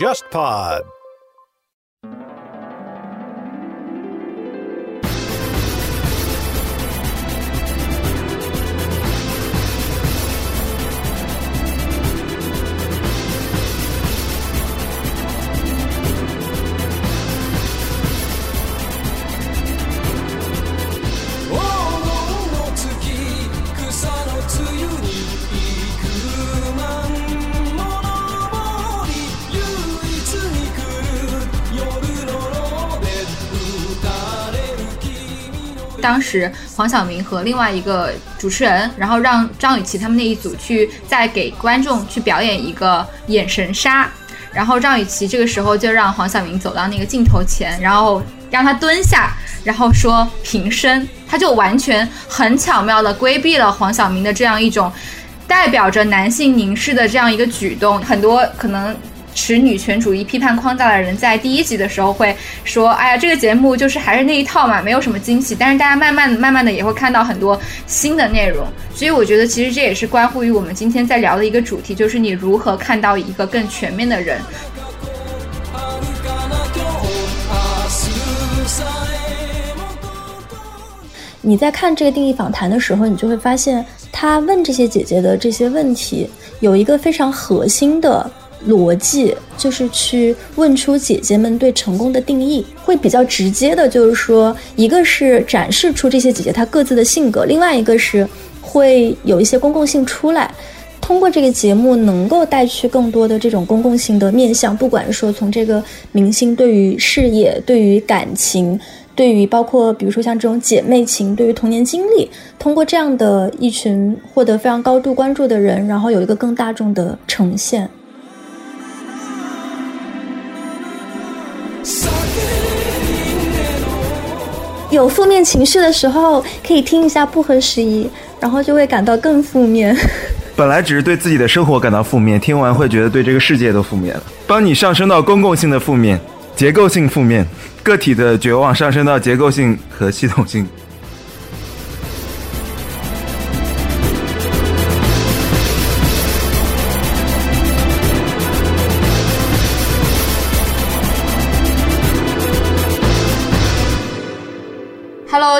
JustPod。当时黄晓明和另外一个主持人，然后让张雨绮他们那一组去再给观众去表演一个眼神杀，然后张雨绮这个时候就让黄晓明走到那个镜头前，然后让他蹲下，然后说平身，他就完全很巧妙的规避了黄晓明的这样一种代表着男性凝视的这样一个举动，很多可能。持女权主义批判框架的人在第一集的时候会说：“哎呀，这个节目就是还是那一套嘛，没有什么惊喜。”但是大家慢慢慢慢的也会看到很多新的内容，所以我觉得其实这也是关乎于我们今天在聊的一个主题，就是你如何看到一个更全面的人。你在看这个定义访谈的时候，你就会发现他问这些姐姐的这些问题有一个非常核心的。逻辑就是去问出姐姐们对成功的定义，会比较直接的，就是说，一个是展示出这些姐姐她各自的性格，另外一个是会有一些公共性出来，通过这个节目能够带去更多的这种公共性的面向，不管说从这个明星对于事业、对于感情、对于包括比如说像这种姐妹情、对于童年经历，通过这样的一群获得非常高度关注的人，然后有一个更大众的呈现。有负面情绪的时候，可以听一下不合时宜，然后就会感到更负面。本来只是对自己的生活感到负面，听完会觉得对这个世界都负面了。帮你上升到公共性的负面、结构性负面、个体的绝望上升到结构性和系统性。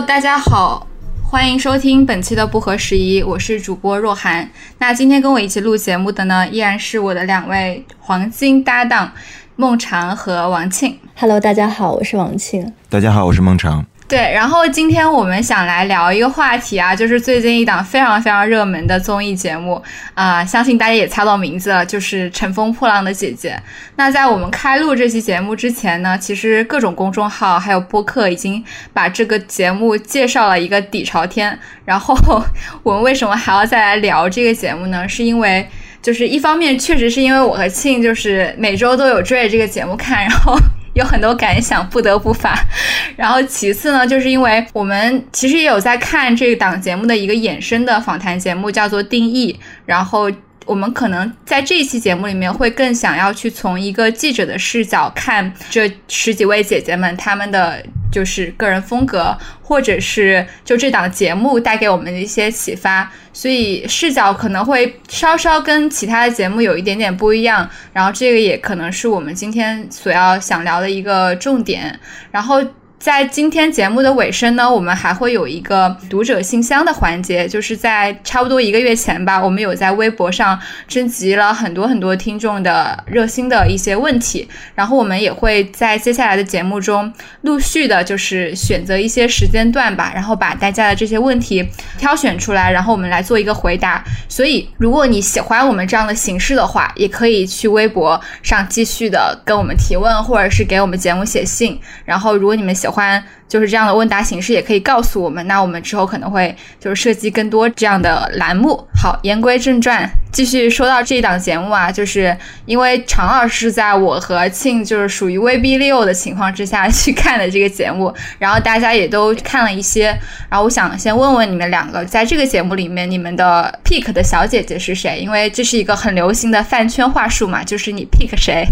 Hello，大家好，欢迎收听本期的不合时宜，我是主播若涵。那今天跟我一起录节目的呢，依然是我的两位黄金搭档孟尝和王庆。Hello，大家好，我是王庆。大家好，我是孟尝。对，然后今天我们想来聊一个话题啊，就是最近一档非常非常热门的综艺节目啊，相信大家也猜到名字了，就是《乘风破浪的姐姐》。那在我们开录这期节目之前呢，其实各种公众号还有播客已经把这个节目介绍了一个底朝天。然后 我们为什么还要再来聊这个节目呢？是因为就是一方面确实是因为我和庆就是每周都有追着这个节目看，然后。有很多感想不得不发，然后其次呢，就是因为我们其实也有在看这档节目的一个衍生的访谈节目，叫做《定义》，然后。我们可能在这一期节目里面会更想要去从一个记者的视角看这十几位姐姐们她们的就是个人风格，或者是就这档节目带给我们的一些启发，所以视角可能会稍稍跟其他的节目有一点点不一样。然后这个也可能是我们今天所要想聊的一个重点。然后。在今天节目的尾声呢，我们还会有一个读者信箱的环节，就是在差不多一个月前吧，我们有在微博上征集了很多很多听众的热心的一些问题，然后我们也会在接下来的节目中陆续的，就是选择一些时间段吧，然后把大家的这些问题挑选出来，然后我们来做一个回答。所以，如果你喜欢我们这样的形式的话，也可以去微博上继续的跟我们提问，或者是给我们节目写信。然后，如果你们喜欢就是这样的问答形式，也可以告诉我们。那我们之后可能会就是设计更多这样的栏目。好，言归正传，继续说到这一档节目啊，就是因为常老师在我和庆就是属于威逼利诱的情况之下去看的这个节目，然后大家也都看了一些。然后我想先问问你们两个，在这个节目里面，你们的 pick 的小姐姐是谁？因为这是一个很流行的饭圈话术嘛，就是你 pick 谁。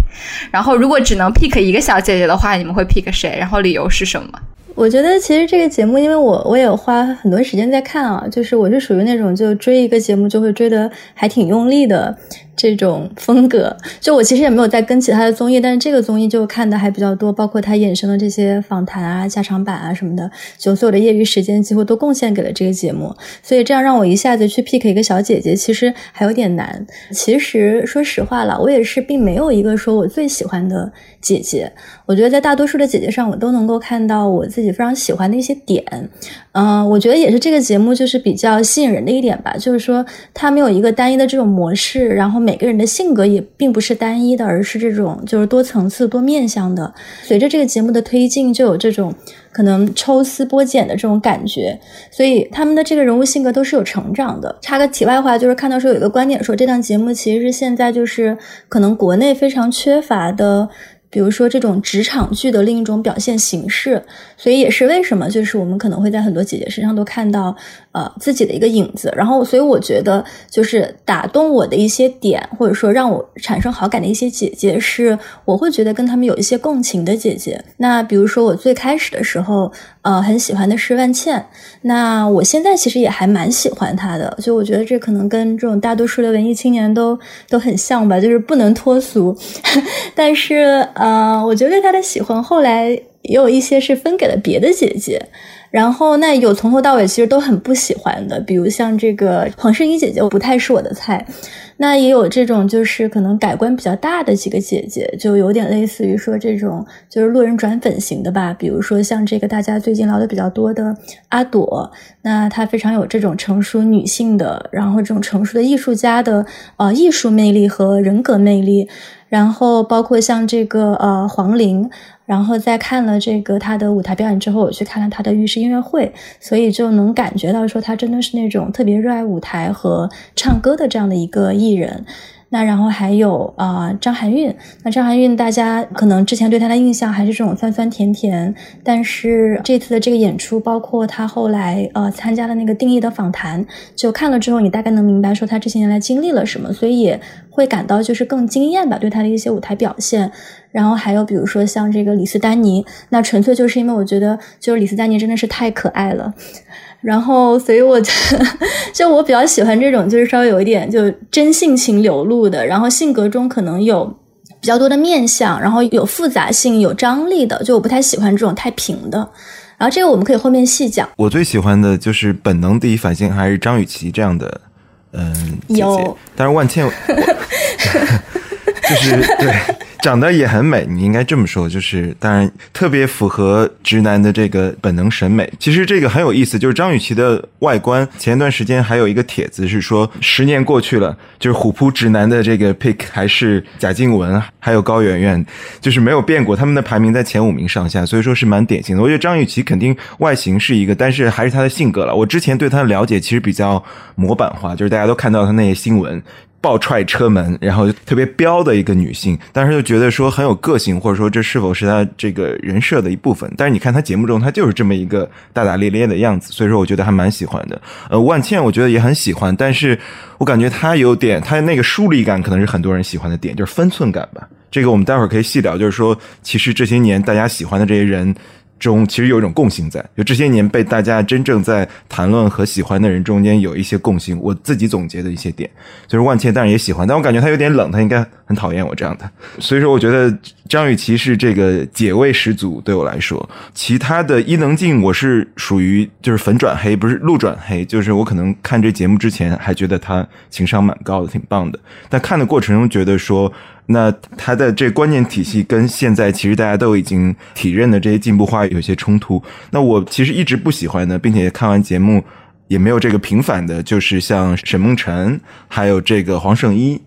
然后如果只能 pick 一个小姐姐的话，你们会 pick 谁？然后理由是什么？我觉得其实这个节目，因为我我也花很多时间在看啊，就是我是属于那种就追一个节目就会追得还挺用力的。这种风格，就我其实也没有在跟其他的综艺，但是这个综艺就看的还比较多，包括它衍生的这些访谈啊、加长版啊什么的，就所有的业余时间几乎都贡献给了这个节目，所以这样让我一下子去 pick 一个小姐姐，其实还有点难。其实说实话了，我也是并没有一个说我最喜欢的姐姐，我觉得在大多数的姐姐上，我都能够看到我自己非常喜欢的一些点。嗯，我觉得也是这个节目就是比较吸引人的一点吧，就是说它没有一个单一的这种模式，然后每个人的性格也并不是单一的，而是这种就是多层次、多面向的。随着这个节目的推进，就有这种可能抽丝剥茧的这种感觉，所以他们的这个人物性格都是有成长的。插个题外话，就是看到说有一个观点说，这档节目其实是现在就是可能国内非常缺乏的。比如说这种职场剧的另一种表现形式，所以也是为什么就是我们可能会在很多姐姐身上都看到呃自己的一个影子。然后，所以我觉得就是打动我的一些点，或者说让我产生好感的一些姐姐，是我会觉得跟他们有一些共情的姐姐。那比如说我最开始的时候，呃，很喜欢的是万茜。那我现在其实也还蛮喜欢她的，就我觉得这可能跟这种大多数的文艺青年都都很像吧，就是不能脱俗，但是。嗯，我觉得对他的喜欢后来也有一些是分给了别的姐姐，然后那有从头到尾其实都很不喜欢的，比如像这个黄圣依姐姐，我不太是我的菜。那也有这种就是可能改观比较大的几个姐姐，就有点类似于说这种就是路人转粉型的吧，比如说像这个大家最近聊的比较多的阿朵，那她非常有这种成熟女性的，然后这种成熟的艺术家的呃艺术魅力和人格魅力。然后包括像这个呃黄龄，然后在看了这个他的舞台表演之后，我去看了他的浴室音乐会，所以就能感觉到说他真的是那种特别热爱舞台和唱歌的这样的一个艺人。那然后还有啊张含韵，那张含韵大家可能之前对她的印象还是这种酸酸甜甜，但是这次的这个演出，包括她后来呃参加的那个定义的访谈，就看了之后，你大概能明白说她这些年来经历了什么，所以也会感到就是更惊艳吧，对她的一些舞台表现。然后还有比如说像这个李斯丹妮，那纯粹就是因为我觉得就是李斯丹妮真的是太可爱了。然后，所以我就 就我比较喜欢这种，就是稍微有一点就真性情流露的，然后性格中可能有比较多的面相，然后有复杂性、有张力的。就我不太喜欢这种太平的。然后这个我们可以后面细讲。我最喜欢的就是本能第一反应还是张雨绮这样的，嗯，姐姐。但是万茜，就是对。长得也很美，你应该这么说，就是当然特别符合直男的这个本能审美。其实这个很有意思，就是张雨绮的外观，前一段时间还有一个帖子是说，十年过去了，就是虎扑直男的这个 pick 还是贾静雯，还有高圆圆，就是没有变过，他们的排名在前五名上下，所以说是蛮典型的。我觉得张雨绮肯定外形是一个，但是还是她的性格了。我之前对她的了解其实比较模板化，就是大家都看到她那些新闻。爆踹车门，然后特别彪的一个女性，但是就觉得说很有个性，或者说这是否是她这个人设的一部分？但是你看她节目中，她就是这么一个大大咧咧的样子，所以说我觉得还蛮喜欢的。呃，万茜我觉得也很喜欢，但是我感觉她有点她那个疏离感，可能是很多人喜欢的点，就是分寸感吧。这个我们待会儿可以细聊，就是说其实这些年大家喜欢的这些人。中其实有一种共性在，就这些年被大家真正在谈论和喜欢的人中间有一些共性，我自己总结的一些点，就是万茜当然也喜欢，但我感觉她有点冷，她应该很讨厌我这样的，所以说我觉得张雨绮是这个解味十足对我来说，其他的伊能静我是属于就是粉转黑，不是路转黑，就是我可能看这节目之前还觉得她情商蛮高的，挺棒的，但看的过程中觉得说。那他的这观念体系跟现在其实大家都已经体认的这些进步化有些冲突。那我其实一直不喜欢的，并且看完节目也没有这个平反的，就是像沈梦辰还有这个黄圣依。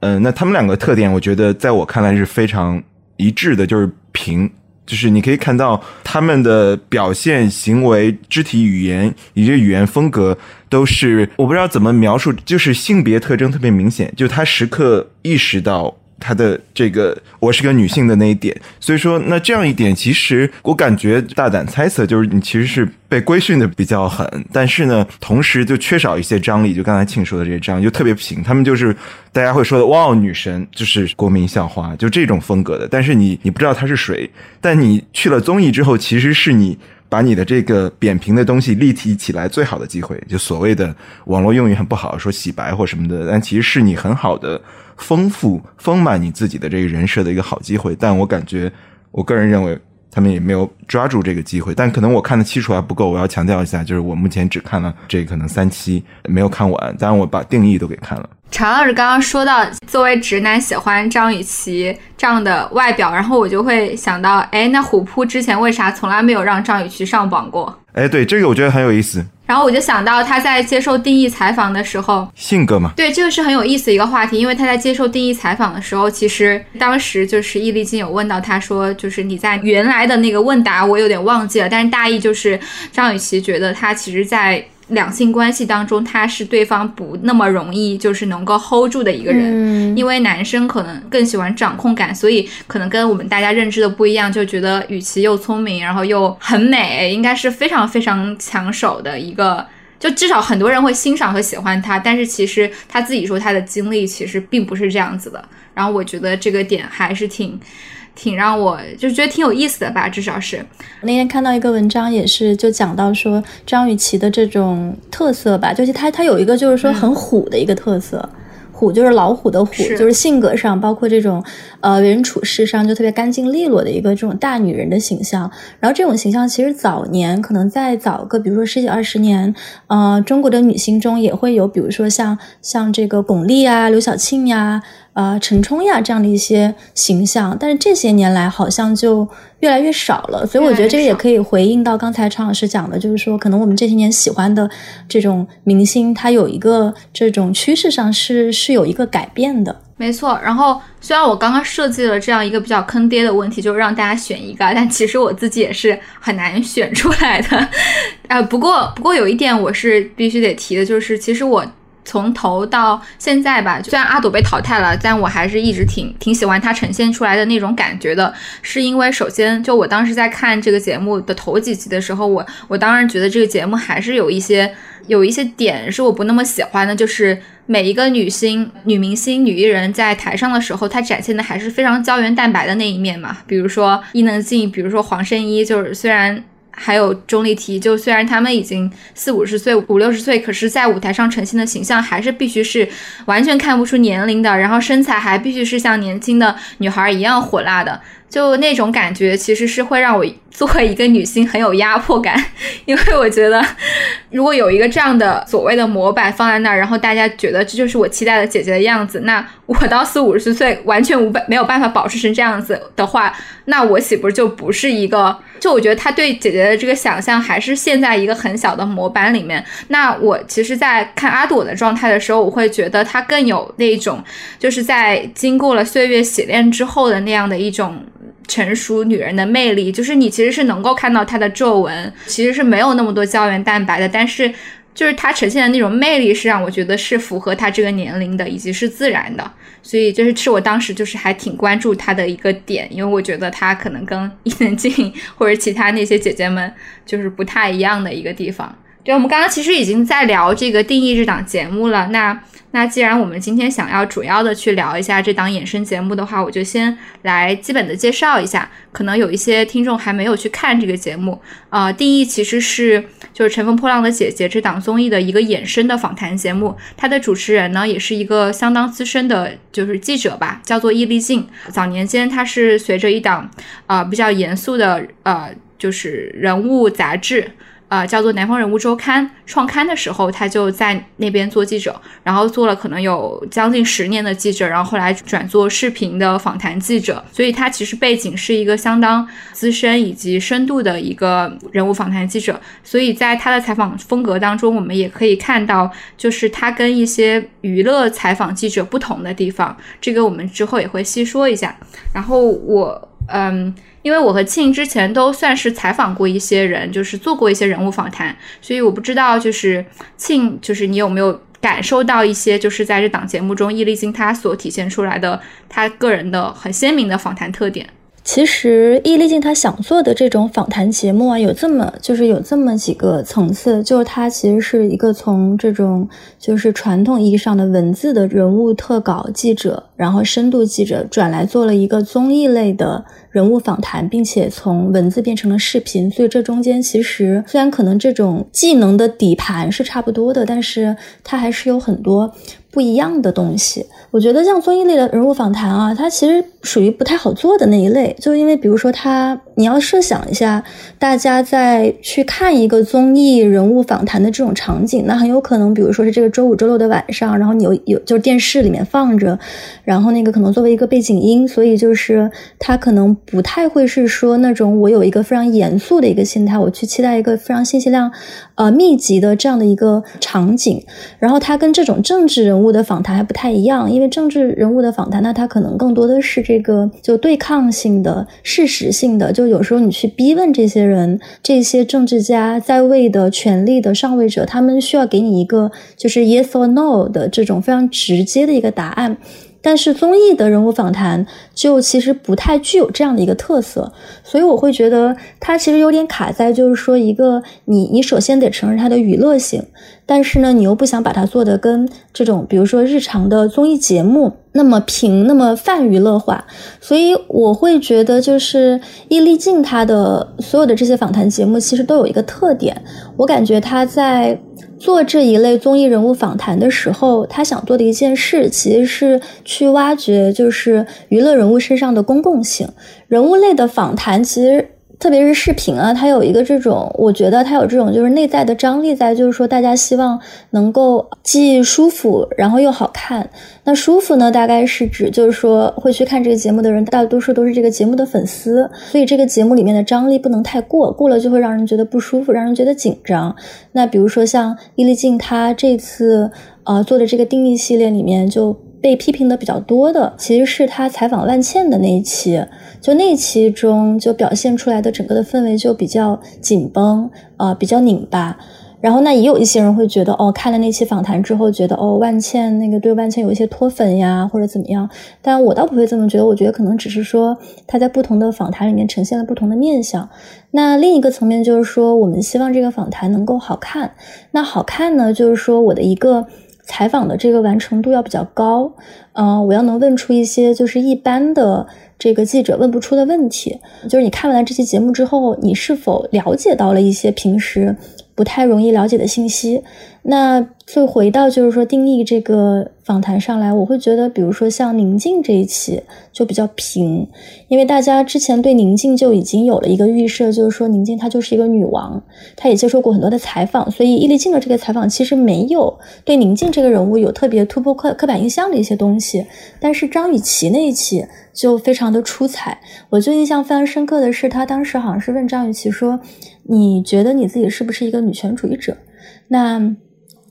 嗯，那他们两个特点，我觉得在我看来是非常一致的，就是平，就是你可以看到他们的表现、行为、肢体语言以及语言风格都是我不知道怎么描述，就是性别特征特别明显，就他时刻意识到。她的这个我是个女性的那一点，所以说那这样一点，其实我感觉大胆猜测，就是你其实是被规训的比较狠，但是呢，同时就缺少一些张力。就刚才庆说的这些张，就特别平，他们就是大家会说的哇，女神就是国民校花，就这种风格的。但是你你不知道她是谁，但你去了综艺之后，其实是你把你的这个扁平的东西立体起来最好的机会。就所谓的网络用语很不好，说洗白或什么的，但其实是你很好的丰富丰满你自己的这个人设的一个好机会。但我感觉，我个人认为。他们也没有抓住这个机会，但可能我看的期数还不够。我要强调一下，就是我目前只看了这可能三期，没有看完。当然，我把定义都给看了。常老师刚刚说到，作为直男喜欢张雨绮这样的外表，然后我就会想到，哎，那虎扑之前为啥从来没有让张雨绮上榜过？哎，对，这个我觉得很有意思。然后我就想到他在接受定义采访的时候，性格嘛，对，这个是很有意思的一个话题。因为他在接受定义采访的时候，其实当时就是易立竞有问到他说，就是你在原来的那个问答我有点忘记了，但是大意就是张雨绮觉得他其实，在。两性关系当中，他是对方不那么容易就是能够 hold 住的一个人，因为男生可能更喜欢掌控感，所以可能跟我们大家认知的不一样，就觉得与其又聪明，然后又很美，应该是非常非常抢手的一个，就至少很多人会欣赏和喜欢他。但是其实他自己说他的经历其实并不是这样子的。然后我觉得这个点还是挺。挺让我就觉得挺有意思的吧，至少是那天看到一个文章，也是就讲到说张雨绮的这种特色吧，就是她她有一个就是说很虎的一个特色。虎就是老虎的虎，就是性格上，包括这种，呃，为人处事上就特别干净利落的一个这种大女人的形象。然后这种形象其实早年可能在早个，比如说十几二十年，呃，中国的女星中也会有，比如说像像这个巩俐啊、刘晓庆呀、呃陈冲呀这样的一些形象。但是这些年来好像就。越来越少了，所以我觉得这个也可以回应到刚才常老师讲的，就是说可能我们这些年喜欢的这种明星，他有一个这种趋势上是是有一个改变的。没错。然后虽然我刚刚设计了这样一个比较坑爹的问题，就是让大家选一个，但其实我自己也是很难选出来的。呃，不过不过有一点我是必须得提的，就是其实我。从头到现在吧，虽然阿朵被淘汰了，但我还是一直挺挺喜欢她呈现出来的那种感觉的。是因为首先，就我当时在看这个节目的头几集的时候，我我当然觉得这个节目还是有一些有一些点是我不那么喜欢的，就是每一个女星、女明星、女艺人，在台上的时候，她展现的还是非常胶原蛋白的那一面嘛。比如说伊能静，比如说黄圣依，就是虽然。还有钟丽缇，就虽然他们已经四五十岁、五六十岁，可是，在舞台上呈现的形象还是必须是完全看不出年龄的，然后身材还必须是像年轻的女孩一样火辣的。就那种感觉，其实是会让我作为一个女性很有压迫感，因为我觉得，如果有一个这样的所谓的模板放在那儿，然后大家觉得这就是我期待的姐姐的样子，那我到四五十岁完全无办没有办法保持成这样子的话，那我岂不是就不是一个？就我觉得他对姐姐的这个想象还是陷在一个很小的模板里面。那我其实，在看阿朵的状态的时候，我会觉得她更有那种，就是在经过了岁月洗练之后的那样的一种。成熟女人的魅力，就是你其实是能够看到她的皱纹，其实是没有那么多胶原蛋白的，但是就是她呈现的那种魅力，是让我觉得是符合她这个年龄的，以及是自然的，所以就是是我当时就是还挺关注她的一个点，因为我觉得她可能跟伊能静或者其他那些姐姐们就是不太一样的一个地方。对，我们刚刚其实已经在聊这个定义这档节目了，那。那既然我们今天想要主要的去聊一下这档衍生节目的话，我就先来基本的介绍一下。可能有一些听众还没有去看这个节目，呃，定义其实是就是《乘风破浪的姐姐》这档综艺的一个衍生的访谈节目。它的主持人呢，也是一个相当资深的，就是记者吧，叫做易立竞。早年间，他是随着一档啊比较严肃的呃就是人物杂志。呃，叫做《南方人物周刊》创刊的时候，他就在那边做记者，然后做了可能有将近十年的记者，然后后来转做视频的访谈记者，所以他其实背景是一个相当资深以及深度的一个人物访谈记者，所以在他的采访风格当中，我们也可以看到，就是他跟一些娱乐采访记者不同的地方，这个我们之后也会细说一下。然后我，嗯。因为我和庆之前都算是采访过一些人，就是做过一些人物访谈，所以我不知道就是庆，就是你有没有感受到一些，就是在这档节目中，易立竞他所体现出来的他个人的很鲜明的访谈特点。其实易立竞他想做的这种访谈节目啊，有这么就是有这么几个层次，就是他其实是一个从这种就是传统意义上的文字的人物特稿记者，然后深度记者转来做了一个综艺类的人物访谈，并且从文字变成了视频，所以这中间其实虽然可能这种技能的底盘是差不多的，但是它还是有很多。不一样的东西，我觉得像综艺类的人物访谈啊，它其实属于不太好做的那一类，就因为比如说它，你要设想一下，大家在去看一个综艺人物访谈的这种场景，那很有可能，比如说是这个周五、周六的晚上，然后你有有就是电视里面放着，然后那个可能作为一个背景音，所以就是它可能不太会是说那种我有一个非常严肃的一个心态，我去期待一个非常信息量呃密集的这样的一个场景，然后它跟这种政治人物。物的访谈还不太一样，因为政治人物的访谈，那他可能更多的是这个就对抗性的、事实性的，就有时候你去逼问这些人、这些政治家在位的权力的上位者，他们需要给你一个就是 yes or no 的这种非常直接的一个答案。但是综艺的人物访谈就其实不太具有这样的一个特色，所以我会觉得它其实有点卡在，就是说一个你你首先得承认它的娱乐性，但是呢你又不想把它做的跟这种比如说日常的综艺节目那么平那么泛娱乐化，所以我会觉得就是易立竞他的所有的这些访谈节目其实都有一个特点，我感觉他在。做这一类综艺人物访谈的时候，他想做的一件事，其实是去挖掘就是娱乐人物身上的公共性。人物类的访谈，其实。特别是视频啊，它有一个这种，我觉得它有这种就是内在的张力在，就是说大家希望能够既舒服，然后又好看。那舒服呢，大概是指就是说会去看这个节目的人，大多数都是这个节目的粉丝，所以这个节目里面的张力不能太过，过了就会让人觉得不舒服，让人觉得紧张。那比如说像伊丽静她这次呃做的这个定义系列里面就。被批评的比较多的，其实是他采访万茜的那一期，就那期中就表现出来的整个的氛围就比较紧绷，呃，比较拧巴。然后那也有一些人会觉得，哦，看了那期访谈之后，觉得哦，万茜那个对万茜有一些脱粉呀，或者怎么样。但我倒不会这么觉得，我觉得可能只是说他在不同的访谈里面呈现了不同的面相。那另一个层面就是说，我们希望这个访谈能够好看。那好看呢，就是说我的一个。采访的这个完成度要比较高，嗯，我要能问出一些就是一般的这个记者问不出的问题。就是你看完了这期节目之后，你是否了解到了一些平时不太容易了解的信息？那。所以回到就是说定义这个访谈上来，我会觉得，比如说像宁静这一期就比较平，因为大家之前对宁静就已经有了一个预设，就是说宁静她就是一个女王，她也接受过很多的采访，所以易立静的这个采访其实没有对宁静这个人物有特别突破刻刻板印象的一些东西。但是张雨绮那一期就非常的出彩，我就印象非常深刻的是，他当时好像是问张雨绮说：“你觉得你自己是不是一个女权主义者？”那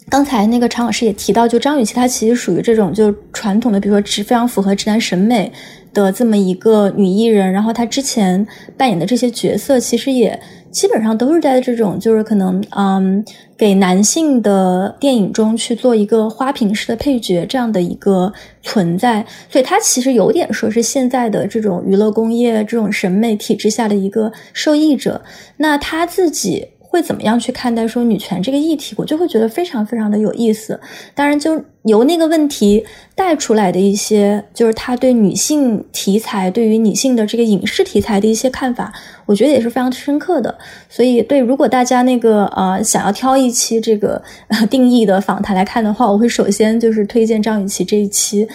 刚才那个常老师也提到，就张雨绮她其实属于这种就传统的，比如说直非常符合直男审美的这么一个女艺人。然后她之前扮演的这些角色，其实也基本上都是在这种就是可能嗯给男性的电影中去做一个花瓶式的配角这样的一个存在。所以她其实有点说是现在的这种娱乐工业这种审美体制下的一个受益者。那她自己。会怎么样去看待说女权这个议题？我就会觉得非常非常的有意思。当然，就由那个问题带出来的一些，就是他对女性题材、对于女性的这个影视题材的一些看法，我觉得也是非常深刻的。所以，对如果大家那个呃想要挑一期这个定义的访谈来看的话，我会首先就是推荐张雨绮这一期。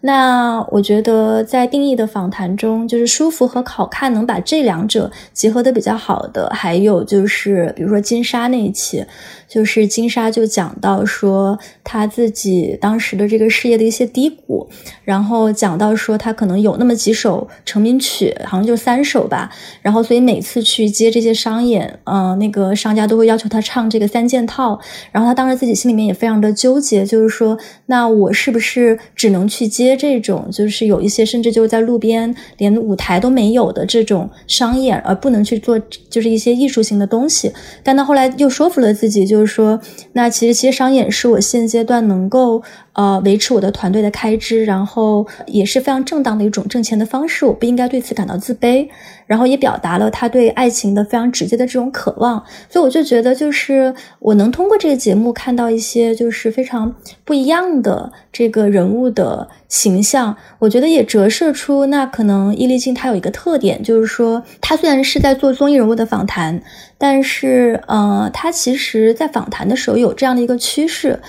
那我觉得在定义的访谈中，就是舒服和好看能把这两者结合的比较好的，还有就是比如说金莎那一期。就是金莎就讲到说她自己当时的这个事业的一些低谷，然后讲到说他可能有那么几首成名曲，好像就三首吧，然后所以每次去接这些商演，嗯，那个商家都会要求他唱这个三件套，然后他当时自己心里面也非常的纠结，就是说那我是不是只能去接这种，就是有一些甚至就是在路边连舞台都没有的这种商演，而不能去做就是一些艺术性的东西，但他后来又说服了自己。就是说，那其实其实商演是我现阶段能够呃维持我的团队的开支，然后也是非常正当的一种挣钱的方式，我不应该对此感到自卑。然后也表达了他对爱情的非常直接的这种渴望，所以我就觉得，就是我能通过这个节目看到一些就是非常不一样的这个人物的形象。我觉得也折射出，那可能伊丽静她有一个特点，就是说她虽然是在做综艺人物的访谈，但是呃，她其实在访谈的时候有这样的一个趋势。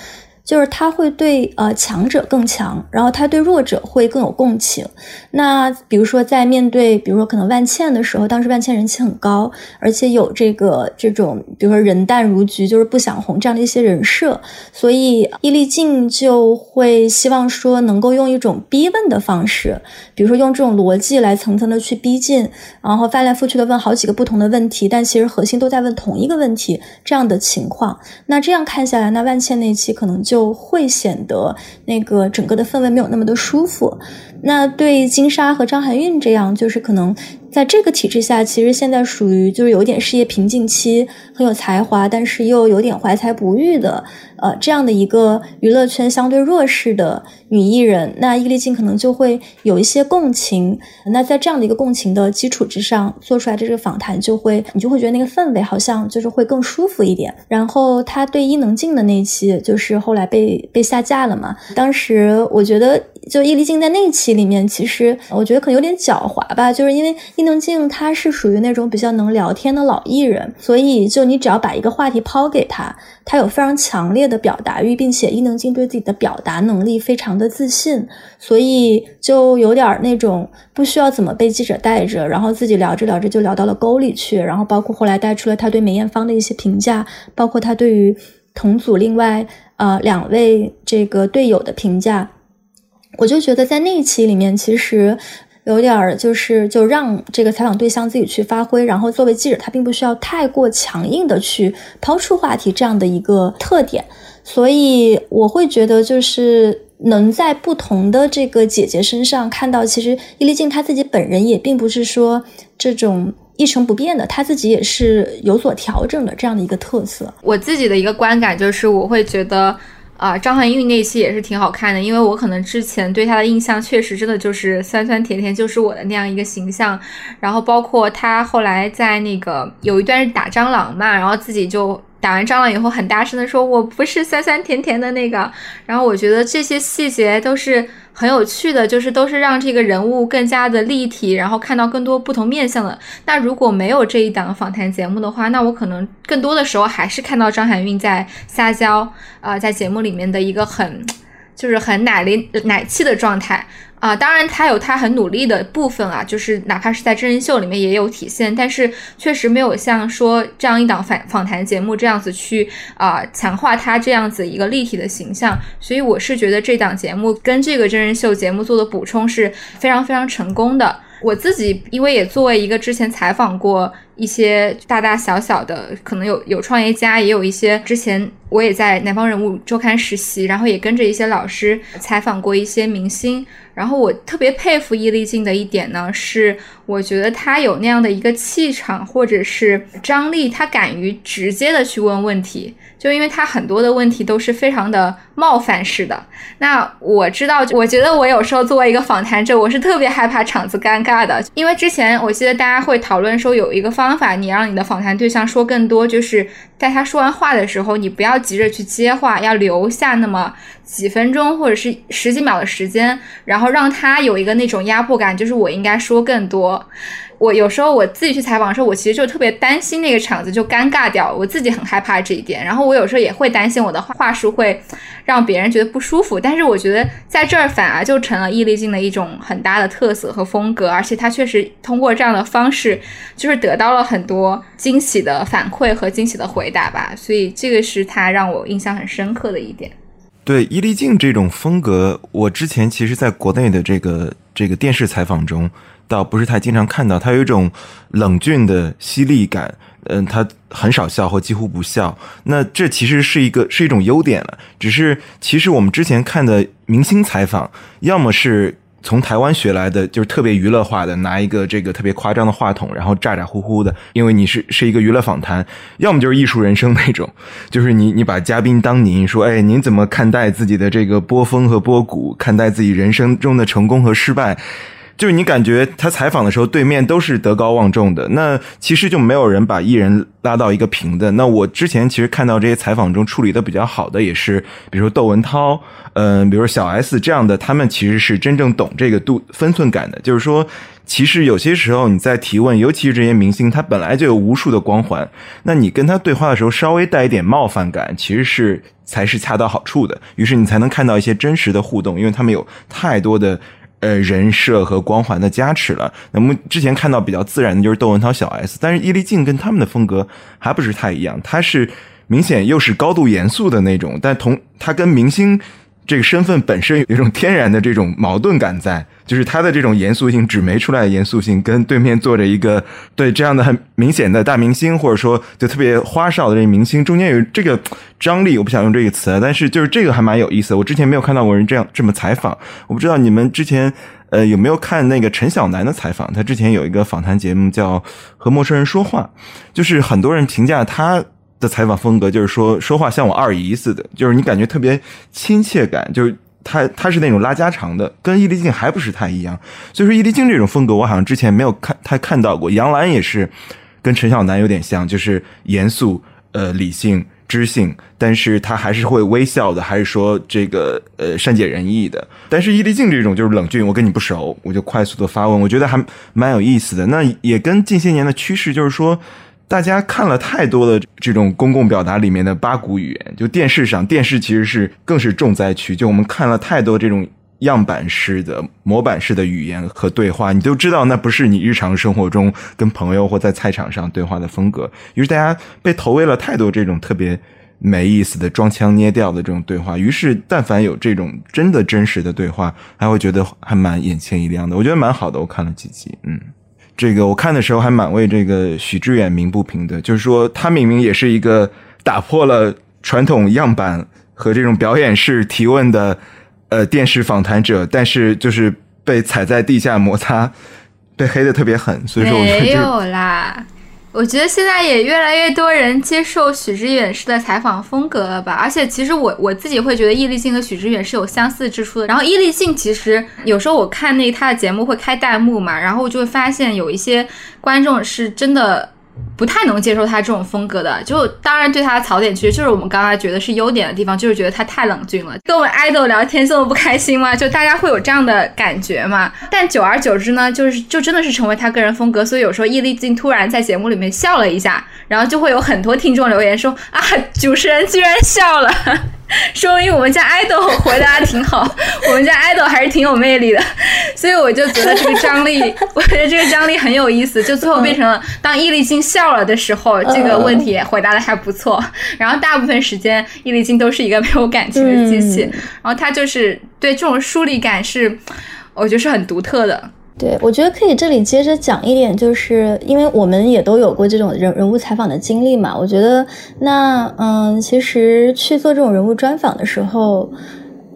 就是他会对呃强者更强，然后他对弱者会更有共情。那比如说在面对比如说可能万茜的时候，当时万茜人气很高，而且有这个这种比如说人淡如菊，就是不想红这样的一些人设，所以伊丽静就会希望说能够用一种逼问的方式，比如说用这种逻辑来层层的去逼近，然后翻来覆去的问好几个不同的问题，但其实核心都在问同一个问题这样的情况。那这样看下来，那万茜那期可能就。就会显得那个整个的氛围没有那么的舒服。那对金莎和张含韵这样，就是可能。在这个体制下，其实现在属于就是有点事业瓶颈期，很有才华，但是又有点怀才不遇的，呃，这样的一个娱乐圈相对弱势的女艺人，那伊丽静可能就会有一些共情。那在这样的一个共情的基础之上做出来的这个访谈，就会你就会觉得那个氛围好像就是会更舒服一点。然后他对伊能静的那一期，就是后来被被下架了嘛。当时我觉得，就伊丽静在那一期里面，其实我觉得可能有点狡猾吧，就是因为。伊能静她是属于那种比较能聊天的老艺人，所以就你只要把一个话题抛给她，她有非常强烈的表达欲，并且伊能静对自己的表达能力非常的自信，所以就有点那种不需要怎么被记者带着，然后自己聊着聊着就聊到了沟里去，然后包括后来带出了他对梅艳芳的一些评价，包括他对于同组另外呃两位这个队友的评价，我就觉得在那一期里面其实。有点儿就是就让这个采访对象自己去发挥，然后作为记者，他并不需要太过强硬的去抛出话题这样的一个特点，所以我会觉得就是能在不同的这个姐姐身上看到，其实伊丽静她自己本人也并不是说这种一成不变的，她自己也是有所调整的这样的一个特色。我自己的一个观感就是，我会觉得。啊，张含韵那期也是挺好看的，因为我可能之前对她的印象确实真的就是酸酸甜甜就是我的那样一个形象，然后包括她后来在那个有一段是打蟑螂嘛，然后自己就。打完蟑螂以后，很大声的说：“我不是酸酸甜甜的那个。”然后我觉得这些细节都是很有趣的，就是都是让这个人物更加的立体，然后看到更多不同面相的。那如果没有这一档访谈节目的话，那我可能更多的时候还是看到张含韵在撒娇，啊，在节目里面的一个很，就是很奶里奶气的状态。啊，当然他有他很努力的部分啊，就是哪怕是在真人秀里面也有体现，但是确实没有像说这样一档访访谈节目这样子去啊强化他这样子一个立体的形象，所以我是觉得这档节目跟这个真人秀节目做的补充是非常非常成功的。我自己因为也作为一个之前采访过一些大大小小的，可能有有创业家，也有一些之前我也在南方人物周刊实习，然后也跟着一些老师采访过一些明星。然后我特别佩服伊丽静的一点呢，是我觉得她有那样的一个气场或者是张力，她敢于直接的去问问题，就因为她很多的问题都是非常的冒犯式的。那我知道，我觉得我有时候作为一个访谈者，我是特别害怕场子尴尬的，因为之前我记得大家会讨论说有一个方法，你让你的访谈对象说更多，就是在他说完话的时候，你不要急着去接话，要留下那么。几分钟或者是十几秒的时间，然后让他有一个那种压迫感，就是我应该说更多。我有时候我自己去采访的时候，我其实就特别担心那个场子就尴尬掉，我自己很害怕这一点。然后我有时候也会担心我的话术会让别人觉得不舒服。但是我觉得在这儿反而就成了易立竞的一种很大的特色和风格，而且他确实通过这样的方式，就是得到了很多惊喜的反馈和惊喜的回答吧。所以这个是他让我印象很深刻的一点。对伊丽静这种风格，我之前其实在国内的这个这个电视采访中，倒不是太经常看到。他有一种冷峻的犀利感，嗯，他很少笑或几乎不笑。那这其实是一个是一种优点了。只是其实我们之前看的明星采访，要么是从台湾学来的，就是特别娱乐化的，拿一个这个特别夸张的话筒，然后咋咋呼呼的，因为你是是一个娱乐访谈，要么就是艺术人生那种，就是你你把嘉宾当您说，哎，您怎么看待自己的这个波峰和波谷，看待自己人生中的成功和失败？就是你感觉他采访的时候，对面都是德高望重的，那其实就没有人把艺人拉到一个平的。那我之前其实看到这些采访中处理的比较好的，也是比如说窦文涛，嗯，比如说小 S 这样的，他们其实是真正懂这个度分寸感的。就是说，其实有些时候你在提问，尤其是这些明星，他本来就有无数的光环，那你跟他对话的时候稍微带一点冒犯感，其实是才是恰到好处的。于是你才能看到一些真实的互动，因为他们有太多的。呃，人设和光环的加持了。那么之前看到比较自然的就是窦文涛、小 S，但是伊丽静跟他们的风格还不是太一样。他是明显又是高度严肃的那种，但同他跟明星。这个身份本身有一种天然的这种矛盾感在，就是他的这种严肃性，纸媒出来的严肃性，跟对面坐着一个对这样的很明显的大明星，或者说就特别花哨的这明星，中间有这个张力。我不想用这个词，但是就是这个还蛮有意思的。我之前没有看到过人这样这么采访，我不知道你们之前呃有没有看那个陈小南的采访？他之前有一个访谈节目叫《和陌生人说话》，就是很多人评价他。的采访风格就是说说话像我二姨似的，就是你感觉特别亲切感，就是他他是那种拉家常的，跟易立竞还不是太一样。所以说易立竞这种风格，我好像之前没有看他看到过。杨澜也是跟陈晓南有点像，就是严肃、呃理性、知性，但是他还是会微笑的，还是说这个呃善解人意的。但是易立竞这种就是冷峻，我跟你不熟，我就快速的发问，我觉得还蛮有意思的。那也跟近些年的趋势就是说。大家看了太多的这种公共表达里面的八股语言，就电视上，电视其实是更是重灾区。就我们看了太多这种样板式的、模板式的语言和对话，你都知道那不是你日常生活中跟朋友或在菜场上对话的风格。于是大家被投喂了太多这种特别没意思的、装腔捏调的这种对话。于是，但凡有这种真的真实的对话，还会觉得还蛮眼前一亮的。我觉得蛮好的。我看了几集，嗯。这个我看的时候还蛮为这个许志远鸣不平的，就是说他明明也是一个打破了传统样板和这种表演式提问的呃电视访谈者，但是就是被踩在地下摩擦，被黑的特别狠，所以说我觉得没有啦。我觉得现在也越来越多人接受许知远式的采访风格了吧？而且其实我我自己会觉得易立竞和许知远是有相似之处的。然后易立竞其实有时候我看那他的节目会开弹幕嘛，然后就会发现有一些观众是真的。不太能接受他这种风格的，就当然对他的槽点其实就是我们刚才觉得是优点的地方，就是觉得他太冷峻了。跟我们 idol 聊天这么不开心吗？就大家会有这样的感觉嘛？但久而久之呢，就是就真的是成为他个人风格。所以有时候易立竞突然在节目里面笑了一下，然后就会有很多听众留言说啊，主持人居然笑了。说明我们家爱豆回答的挺好，我们家爱豆还是挺有魅力的，所以我就觉得这个张力，我觉得这个张力很有意思。就最后变成了，当易立竞笑了的时候，这个问题回答的还不错。然后大部分时间，易立竞都是一个没有感情的机器。然后他就是对这种疏离感是，我觉得是很独特的。对，我觉得可以这里接着讲一点，就是因为我们也都有过这种人人物采访的经历嘛。我觉得那嗯，其实去做这种人物专访的时候，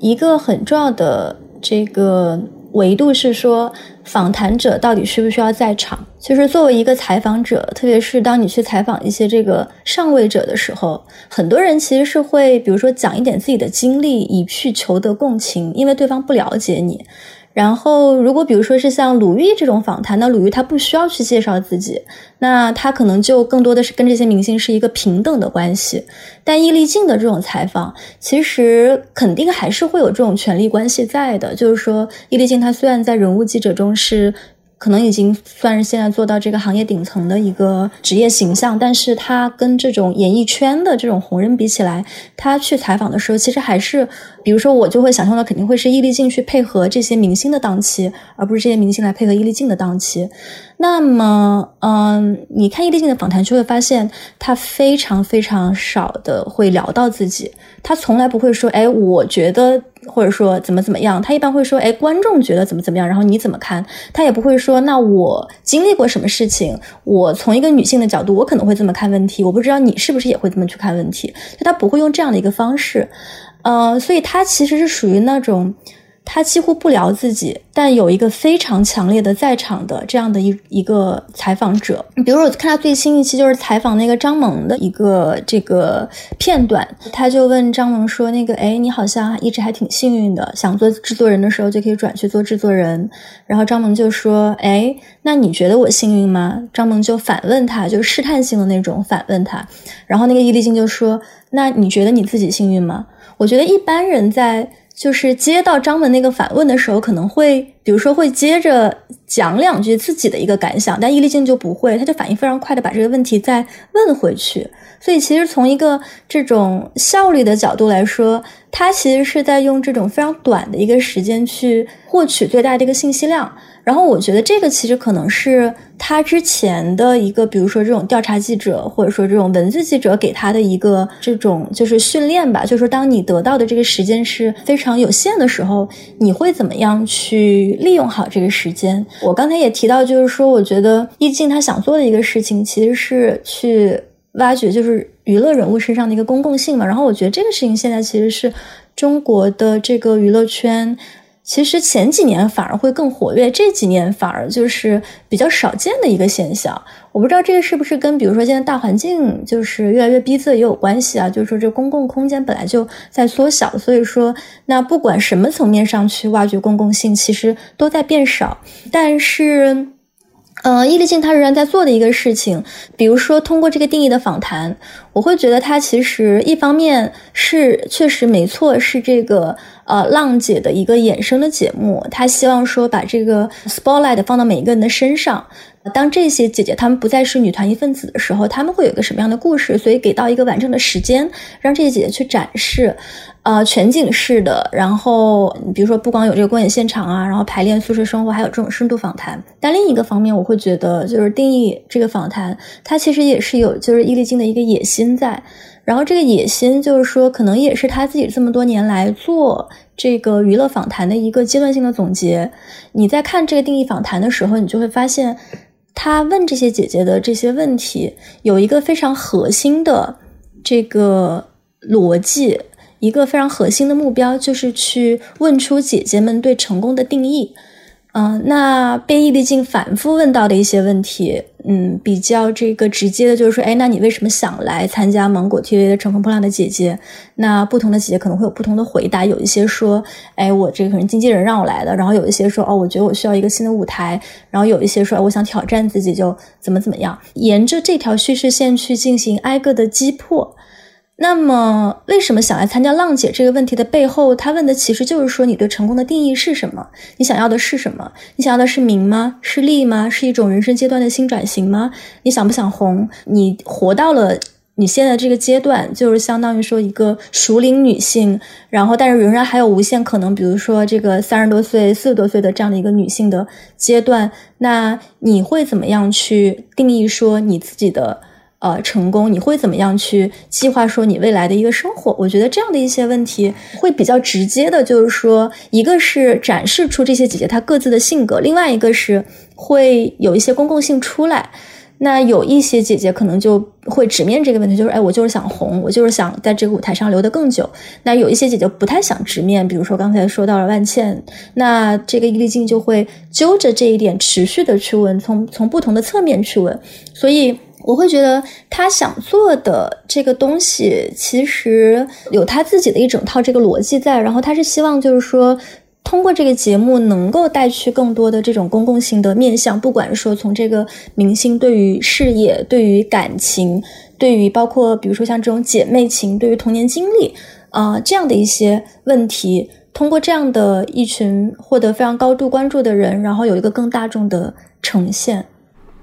一个很重要的这个维度是说，访谈者到底需不需要在场？其实作为一个采访者，特别是当你去采访一些这个上位者的时候，很多人其实是会，比如说讲一点自己的经历，以去求得共情，因为对方不了解你。然后，如果比如说是像鲁豫这种访谈，那鲁豫他不需要去介绍自己，那他可能就更多的是跟这些明星是一个平等的关系。但易立竞的这种采访，其实肯定还是会有这种权力关系在的。就是说，易立竞他虽然在人物记者中是。可能已经算是现在做到这个行业顶层的一个职业形象，但是他跟这种演艺圈的这种红人比起来，他去采访的时候，其实还是，比如说我就会想象到肯定会是易立竞去配合这些明星的档期，而不是这些明星来配合易立竞的档期。那么，嗯，你看易立竞的访谈就会发现，他非常非常少的会聊到自己，他从来不会说，哎，我觉得。或者说怎么怎么样，他一般会说，哎，观众觉得怎么怎么样，然后你怎么看？他也不会说，那我经历过什么事情，我从一个女性的角度，我可能会这么看问题，我不知道你是不是也会这么去看问题。就他不会用这样的一个方式，呃，所以他其实是属于那种他几乎不聊自己，但有一个非常强烈的在场的这样的一一个采访者。比如我看他最新一期就是采访那个张萌的一个这个片段，他就问张萌说：“那个，哎，你好像一直还挺幸运的，想做制作人的时候就可以转去做制作人。”然后张萌就说：“哎，那你觉得我幸运吗？”张萌就反问他，就试探性的那种反问他。然后那个伊丽静就说：“那你觉得你自己幸运吗？”我觉得一般人在。就是接到张文那个反问的时候，可能会比如说会接着讲两句自己的一个感想，但伊丽静就不会，他就反应非常快的把这个问题再问回去。所以其实从一个这种效率的角度来说，他其实是在用这种非常短的一个时间去获取最大的一个信息量。然后我觉得这个其实可能是他之前的一个，比如说这种调查记者，或者说这种文字记者给他的一个这种就是训练吧。就是说，当你得到的这个时间是非常有限的时候，你会怎么样去利用好这个时间？我刚才也提到，就是说，我觉得易静他想做的一个事情，其实是去挖掘就是娱乐人物身上的一个公共性嘛。然后我觉得这个事情现在其实是中国的这个娱乐圈。其实前几年反而会更活跃，这几年反而就是比较少见的一个现象。我不知道这个是不是跟比如说现在大环境就是越来越逼仄也有关系啊？就是说这公共空间本来就在缩小，所以说那不管什么层面上去挖掘公共性，其实都在变少。但是，嗯，易立竞他仍然在做的一个事情，比如说通过这个定义的访谈，我会觉得他其实一方面是确实没错，是这个。呃，浪姐的一个衍生的节目，他希望说把这个 spotlight 放到每一个人的身上。当这些姐姐她们不再是女团一份子的时候，她们会有一个什么样的故事？所以给到一个完整的时间，让这些姐姐去展示，呃，全景式的。然后，比如说不光有这个公演现场啊，然后排练、宿舍生活，还有这种深度访谈。但另一个方面，我会觉得就是定义这个访谈，它其实也是有就是伊丽晶的一个野心在。然后这个野心就是说，可能也是他自己这么多年来做这个娱乐访谈的一个阶段性的总结。你在看这个定义访谈的时候，你就会发现，他问这些姐姐的这些问题有一个非常核心的这个逻辑，一个非常核心的目标，就是去问出姐姐们对成功的定义。嗯，那被易立竞反复问到的一些问题，嗯，比较这个直接的就是说，哎，那你为什么想来参加芒果 TV 的《乘风破浪的姐姐》？那不同的姐姐可能会有不同的回答，有一些说，哎，我这个可能经纪人让我来的，然后有一些说，哦，我觉得我需要一个新的舞台，然后有一些说，我想挑战自己，就怎么怎么样，沿着这条叙事线去进行挨个的击破。那么，为什么想来参加浪姐这个问题的背后，他问的其实就是说，你对成功的定义是什么？你想要的是什么？你想要的是名吗？是利吗？是一种人生阶段的新转型吗？你想不想红？你活到了你现在这个阶段，就是相当于说一个熟龄女性，然后但是仍然还有无限可能，比如说这个三十多岁、四十多岁的这样的一个女性的阶段，那你会怎么样去定义说你自己的？呃，成功你会怎么样去计划说你未来的一个生活？我觉得这样的一些问题会比较直接的，就是说，一个是展示出这些姐姐她各自的性格，另外一个是会有一些公共性出来。那有一些姐姐可能就会直面这个问题，就是哎，我就是想红，我就是想在这个舞台上留得更久。那有一些姐姐不太想直面，比如说刚才说到了万茜，那这个伊丽静就会揪着这一点持续的去问，从从不同的侧面去问，所以。我会觉得他想做的这个东西，其实有他自己的一整套这个逻辑在。然后他是希望，就是说，通过这个节目能够带去更多的这种公共性的面向，不管说从这个明星对于事业、对于感情、对于包括比如说像这种姐妹情、对于童年经历啊这样的一些问题，通过这样的一群获得非常高度关注的人，然后有一个更大众的呈现。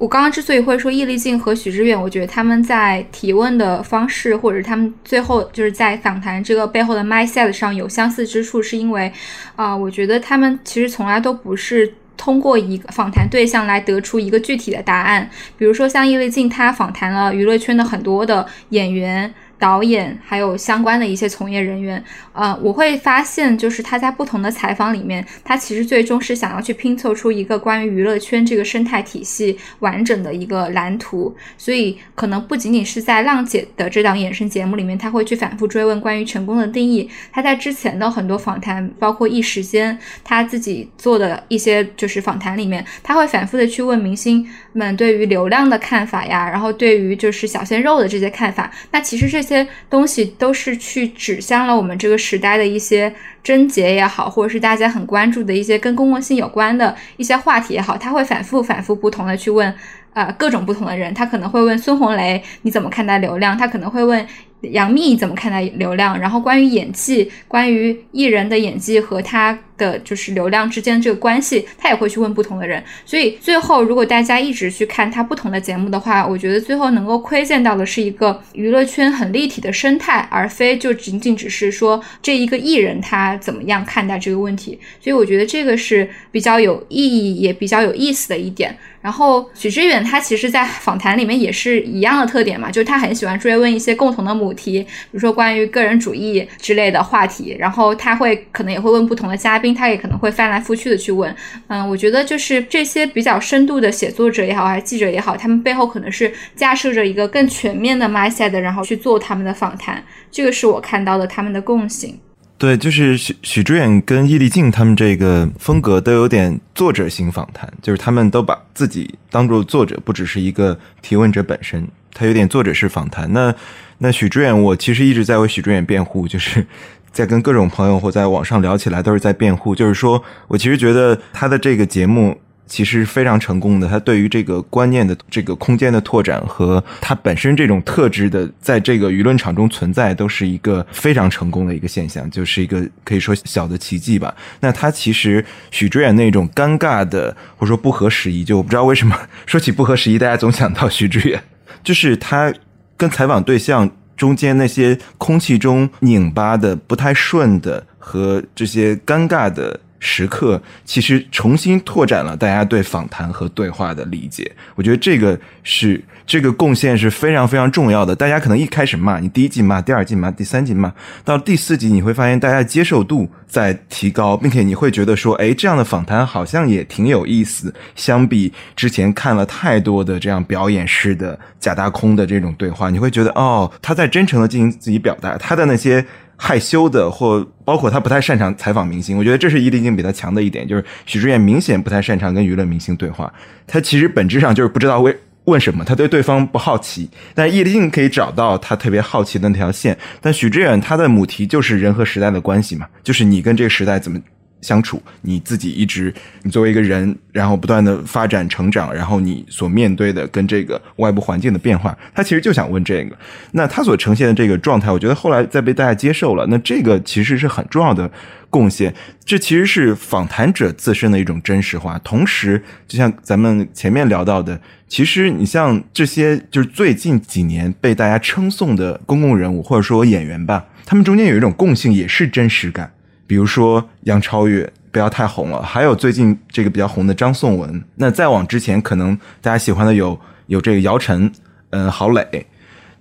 我刚刚之所以会说易立竞和许知远，我觉得他们在提问的方式，或者他们最后就是在访谈这个背后的 mindset 上有相似之处，是因为，啊，我觉得他们其实从来都不是通过一个访谈对象来得出一个具体的答案。比如说像易立竞，他访谈了娱乐圈的很多的演员。导演，还有相关的一些从业人员，呃，我会发现，就是他在不同的采访里面，他其实最终是想要去拼凑出一个关于娱乐圈这个生态体系完整的一个蓝图。所以，可能不仅仅是在浪姐的这档衍生节目里面，他会去反复追问关于成功的定义。他在之前的很多访谈，包括一时间他自己做的一些就是访谈里面，他会反复的去问明星们对于流量的看法呀，然后对于就是小鲜肉的这些看法。那其实这些。东西都是去指向了我们这个时代的一些症结也好，或者是大家很关注的一些跟公共性有关的一些话题也好，他会反复反复不同的去问，呃，各种不同的人，他可能会问孙红雷你怎么看待流量，他可能会问。杨幂怎么看待流量？然后关于演技，关于艺人的演技和他的就是流量之间这个关系，他也会去问不同的人。所以最后，如果大家一直去看他不同的节目的话，我觉得最后能够窥见到的是一个娱乐圈很立体的生态，而非就仅仅只是说这一个艺人他怎么样看待这个问题。所以我觉得这个是比较有意义也比较有意思的一点。然后许知远他其实，在访谈里面也是一样的特点嘛，就是他很喜欢追问一些共同的母题，比如说关于个人主义之类的话题。然后他会可能也会问不同的嘉宾，他也可能会翻来覆去的去问。嗯，我觉得就是这些比较深度的写作者也好，还是记者也好，他们背后可能是架设着一个更全面的 mindset，然后去做他们的访谈。这个是我看到的他们的共性。对，就是许许志远跟易立竞他们这个风格都有点作者型访谈，就是他们都把自己当做作者，不只是一个提问者本身，他有点作者式访谈。那那许志远，我其实一直在为许志远辩护，就是在跟各种朋友或在网上聊起来，都是在辩护，就是说我其实觉得他的这个节目。其实非常成功的，他对于这个观念的这个空间的拓展和他本身这种特质的，在这个舆论场中存在，都是一个非常成功的一个现象，就是一个可以说小的奇迹吧。那他其实许知远那种尴尬的或者说不合时宜，就我不知道为什么说起不合时宜，大家总想到许知远，就是他跟采访对象中间那些空气中拧巴的、不太顺的和这些尴尬的。时刻其实重新拓展了大家对访谈和对话的理解，我觉得这个是这个贡献是非常非常重要的。大家可能一开始骂你，第一季骂，第二季骂，第三季骂，到第四集你会发现大家接受度在提高，并且你会觉得说，哎，这样的访谈好像也挺有意思。相比之前看了太多的这样表演式的假大空的这种对话，你会觉得哦，他在真诚的进行自己表达，他的那些。害羞的，或包括他不太擅长采访明星，我觉得这是伊丽静比他强的一点，就是许志远明显不太擅长跟娱乐明星对话，他其实本质上就是不知道为问什么，他对对方不好奇，但伊丽静可以找到他特别好奇的那条线，但许志远他的母题就是人和时代的关系嘛，就是你跟这个时代怎么。相处，你自己一直，你作为一个人，然后不断的发展成长，然后你所面对的跟这个外部环境的变化，他其实就想问这个。那他所呈现的这个状态，我觉得后来再被大家接受了。那这个其实是很重要的贡献，这其实是访谈者自身的一种真实化。同时，就像咱们前面聊到的，其实你像这些就是最近几年被大家称颂的公共人物或者说演员吧，他们中间有一种共性，也是真实感。比如说杨超越不要太红了，还有最近这个比较红的张颂文。那再往之前，可能大家喜欢的有有这个姚晨，嗯，郝蕾。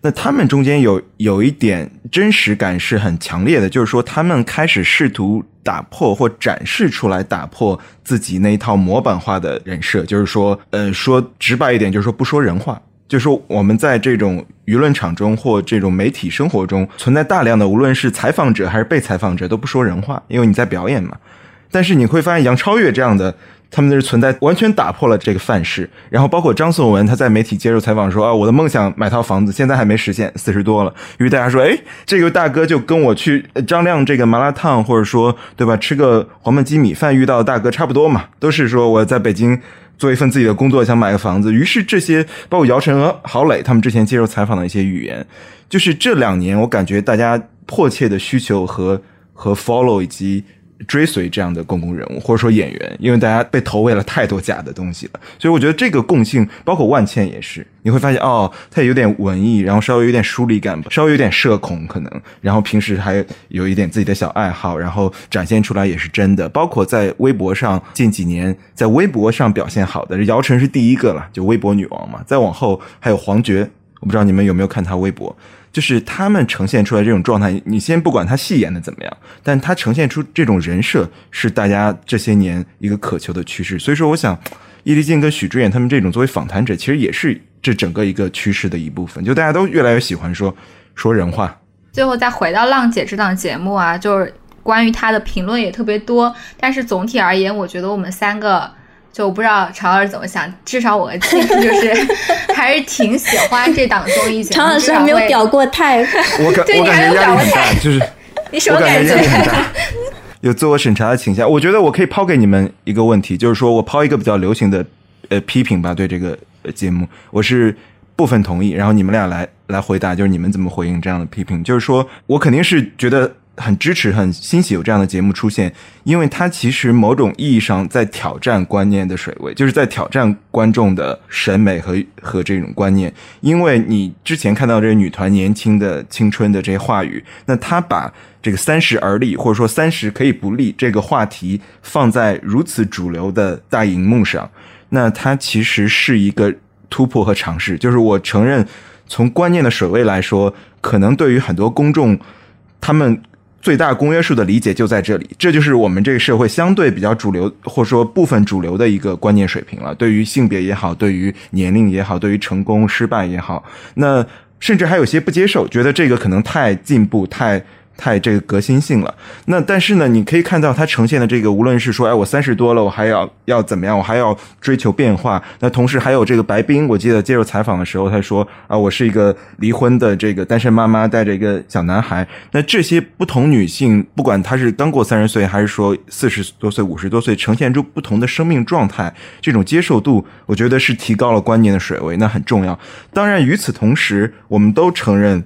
那他们中间有有一点真实感是很强烈的，就是说他们开始试图打破或展示出来，打破自己那一套模板化的人设，就是说，呃，说直白一点，就是说不说人话。就是，我们在这种舆论场中或这种媒体生活中，存在大量的无论是采访者还是被采访者都不说人话，因为你在表演嘛。但是你会发现，杨超越这样的，他们的存在完全打破了这个范式。然后包括张颂文，他在媒体接受采访说啊，我的梦想买套房子，现在还没实现，四十多了。因为大家说，哎，这个大哥就跟我去张亮这个麻辣烫，或者说对吧，吃个黄焖鸡米饭遇到的大哥差不多嘛，都是说我在北京。做一份自己的工作，想买个房子，于是这些包括姚晨和郝蕾他们之前接受采访的一些语言，就是这两年我感觉大家迫切的需求和和 follow 以及。追随这样的公共人物或者说演员，因为大家被投喂了太多假的东西了，所以我觉得这个共性，包括万茜也是，你会发现哦，她有点文艺，然后稍微有点疏离感，稍微有点社恐可能，然后平时还有一点自己的小爱好，然后展现出来也是真的。包括在微博上近几年在微博上表现好的，姚晨是第一个了，就微博女王嘛。再往后还有黄觉，我不知道你们有没有看她微博，就是他们呈现出来这种状态，你先不管他戏演的怎么样，但他呈现出这种人设是大家这些年一个渴求的趋势。所以说，我想伊丽静跟许知远他们这种作为访谈者，其实也是这整个一个趋势的一部分。就大家都越来越喜欢说说人话。最后再回到浪姐这档节目啊，就是关于她的评论也特别多，但是总体而言，我觉得我们三个就我不知道常老师怎么想，至少我和庆就是 还是挺喜欢这档综艺节目。常老师还没有表过态，我感 我感觉压力很大，就是你什么我感感觉压力很大，有自我审查的倾向。我觉得我可以抛给你们一个问题，就是说我抛一个比较流行的呃批评吧，对这个呃节目，我是部分同意，然后你们俩来来回答，就是你们怎么回应这样的批评？就是说我肯定是觉得很支持、很欣喜有这样的节目出现，因为它其实某种意义上在挑战观念的水位，就是在挑战观众的审美和和这种观念。因为你之前看到这个女团年轻的青春的这些话语，那她把这个三十而立，或者说三十可以不立这个话题放在如此主流的大荧幕上，那它其实是一个突破和尝试。就是我承认，从观念的水位来说，可能对于很多公众，他们最大公约数的理解就在这里。这就是我们这个社会相对比较主流，或者说部分主流的一个观念水平了。对于性别也好，对于年龄也好，对于成功失败也好，那甚至还有些不接受，觉得这个可能太进步，太。太这个革新性了，那但是呢，你可以看到它呈现的这个，无论是说，哎，我三十多了，我还要要怎么样，我还要追求变化。那同时还有这个白冰，我记得接受采访的时候，他说啊，我是一个离婚的这个单身妈妈，带着一个小男孩。那这些不同女性，不管她是刚过三十岁，还是说四十多岁、五十多岁，呈现出不同的生命状态，这种接受度，我觉得是提高了观念的水位，那很重要。当然，与此同时，我们都承认。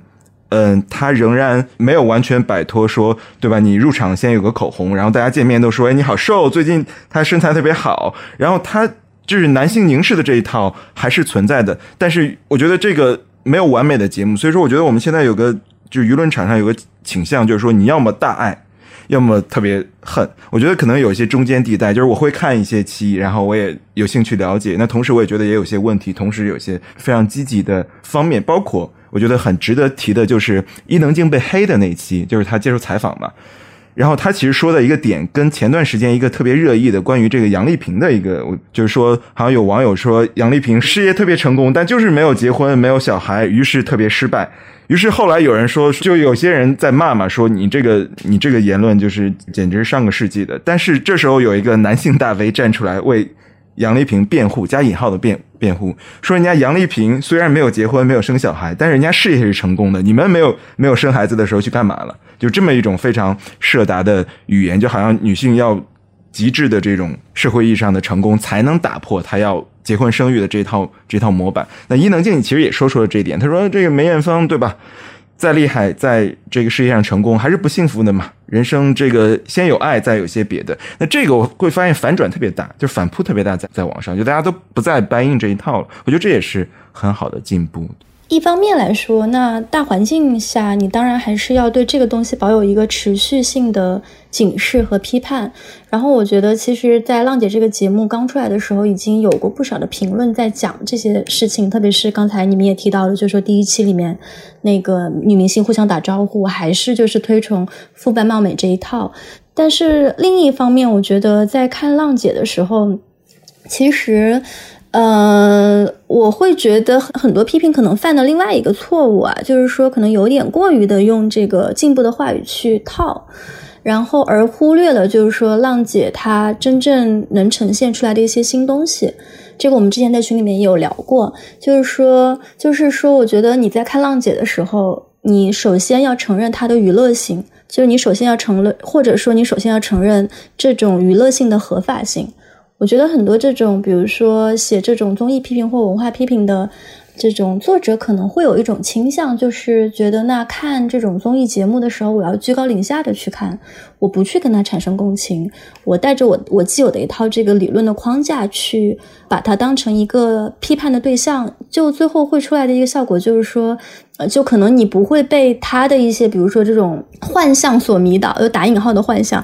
嗯，他仍然没有完全摆脱说，对吧？你入场先有个口红，然后大家见面都说，哎，你好瘦，最近他身材特别好。然后他就是男性凝视的这一套还是存在的，但是我觉得这个没有完美的节目，所以说我觉得我们现在有个就是舆论场上有个倾向，就是说你要么大爱，要么特别恨。我觉得可能有一些中间地带，就是我会看一些期，然后我也有兴趣了解，那同时我也觉得也有些问题，同时有些非常积极的方面，包括。我觉得很值得提的就是伊能静被黑的那一期，就是他接受采访嘛。然后他其实说的一个点，跟前段时间一个特别热议的关于这个杨丽萍的一个，就是说好像有网友说杨丽萍事业特别成功，但就是没有结婚，没有小孩，于是特别失败。于是后来有人说，就有些人在骂嘛，说你这个你这个言论就是简直是上个世纪的。但是这时候有一个男性大 V 站出来为。杨丽萍辩护加引号的辩辩护，说人家杨丽萍虽然没有结婚，没有生小孩，但是人家事业是成功的。你们没有没有生孩子的时候去干嘛了？就这么一种非常社达的语言，就好像女性要极致的这种社会意义上的成功，才能打破她要结婚生育的这套这套模板。那伊能静其实也说出了这一点，她说这个梅艳芳对吧？再厉害，在这个世界上成功还是不幸福的嘛？人生这个先有爱，再有些别的。那这个我会发现反转特别大，就反扑特别大，在在网上，就大家都不再搬硬这一套了。我觉得这也是很好的进步。一方面来说，那大环境下，你当然还是要对这个东西保有一个持续性的警示和批判。然后，我觉得其实，在浪姐这个节目刚出来的时候，已经有过不少的评论在讲这些事情。特别是刚才你们也提到了，就说第一期里面那个女明星互相打招呼，还是就是推崇肤白貌美这一套。但是另一方面，我觉得在看浪姐的时候，其实。呃，我会觉得很多批评可能犯的另外一个错误啊，就是说可能有点过于的用这个进步的话语去套，然后而忽略了就是说浪姐她真正能呈现出来的一些新东西。这个我们之前在群里面也有聊过，就是说，就是说，我觉得你在看浪姐的时候，你首先要承认它的娱乐性，就是你首先要承认，或者说你首先要承认这种娱乐性的合法性。我觉得很多这种，比如说写这种综艺批评或文化批评的这种作者，可能会有一种倾向，就是觉得那看这种综艺节目的时候，我要居高临下的去看，我不去跟他产生共情，我带着我我既有的一套这个理论的框架去把它当成一个批判的对象，就最后会出来的一个效果就是说。呃，就可能你不会被他的一些，比如说这种幻象所迷倒，有打引号的幻象，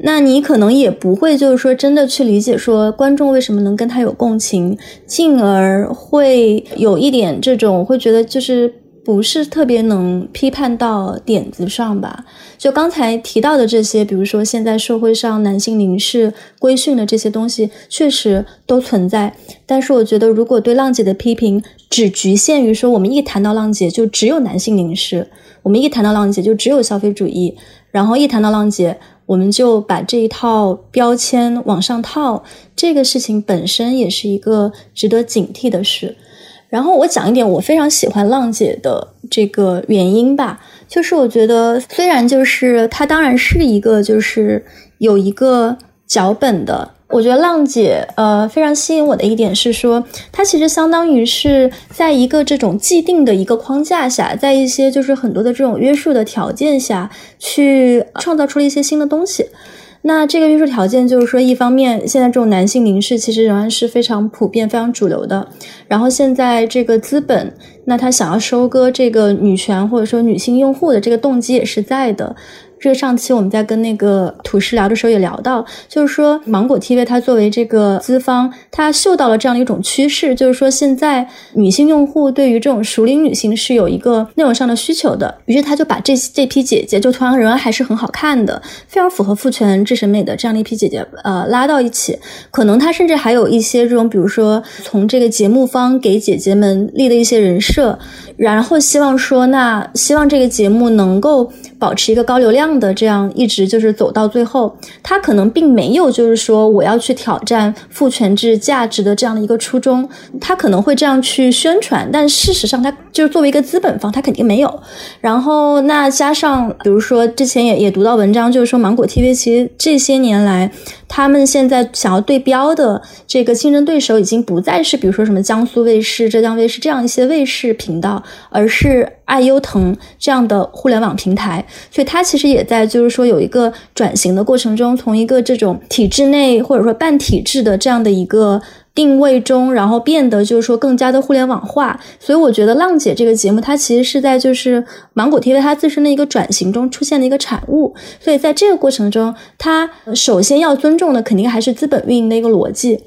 那你可能也不会就是说真的去理解说观众为什么能跟他有共情，进而会有一点这种会觉得就是不是特别能批判到点子上吧？就刚才提到的这些，比如说现在社会上男性凝视、规训的这些东西，确实都存在。但是我觉得，如果对浪姐的批评只局限于说，我们一谈到浪姐就只有男性凝视，我们一谈到浪姐就只有消费主义，然后一谈到浪姐，我们就把这一套标签往上套，这个事情本身也是一个值得警惕的事。然后我讲一点我非常喜欢浪姐的这个原因吧，就是我觉得虽然就是她当然是一个就是有一个脚本的，我觉得浪姐呃非常吸引我的一点是说，她其实相当于是在一个这种既定的一个框架下，在一些就是很多的这种约束的条件下去创造出了一些新的东西。那这个约束条件就是说，一方面，现在这种男性凝视其实仍然是非常普遍、非常主流的。然后现在这个资本，那他想要收割这个女权或者说女性用户的这个动机也是在的。这个上期我们在跟那个土师聊的时候也聊到，就是说芒果 TV 它作为这个资方，它嗅到了这样的一种趋势，就是说现在女性用户对于这种熟龄女性是有一个内容上的需求的，于是他就把这这批姐姐，就同样仍然还是很好看的，非常符合父权制审美的这样的一批姐姐，呃，拉到一起，可能他甚至还有一些这种，比如说从这个节目方给姐姐们立的一些人设。然后希望说，那希望这个节目能够保持一个高流量的这样一直就是走到最后。他可能并没有就是说我要去挑战父权制价值的这样的一个初衷，他可能会这样去宣传，但事实上他就是作为一个资本方，他肯定没有。然后那加上比如说之前也也读到文章，就是说芒果 TV 其实这些年来。他们现在想要对标的这个竞争对手，已经不再是比如说什么江苏卫视、浙江卫视这样一些卫视频道，而是爱优腾这样的互联网平台。所以它其实也在就是说有一个转型的过程中，从一个这种体制内或者说半体制的这样的一个。定位中，然后变得就是说更加的互联网化，所以我觉得浪姐这个节目，它其实是在就是芒果 TV 它自身的一个转型中出现的一个产物。所以在这个过程中，它首先要尊重的肯定还是资本运营的一个逻辑。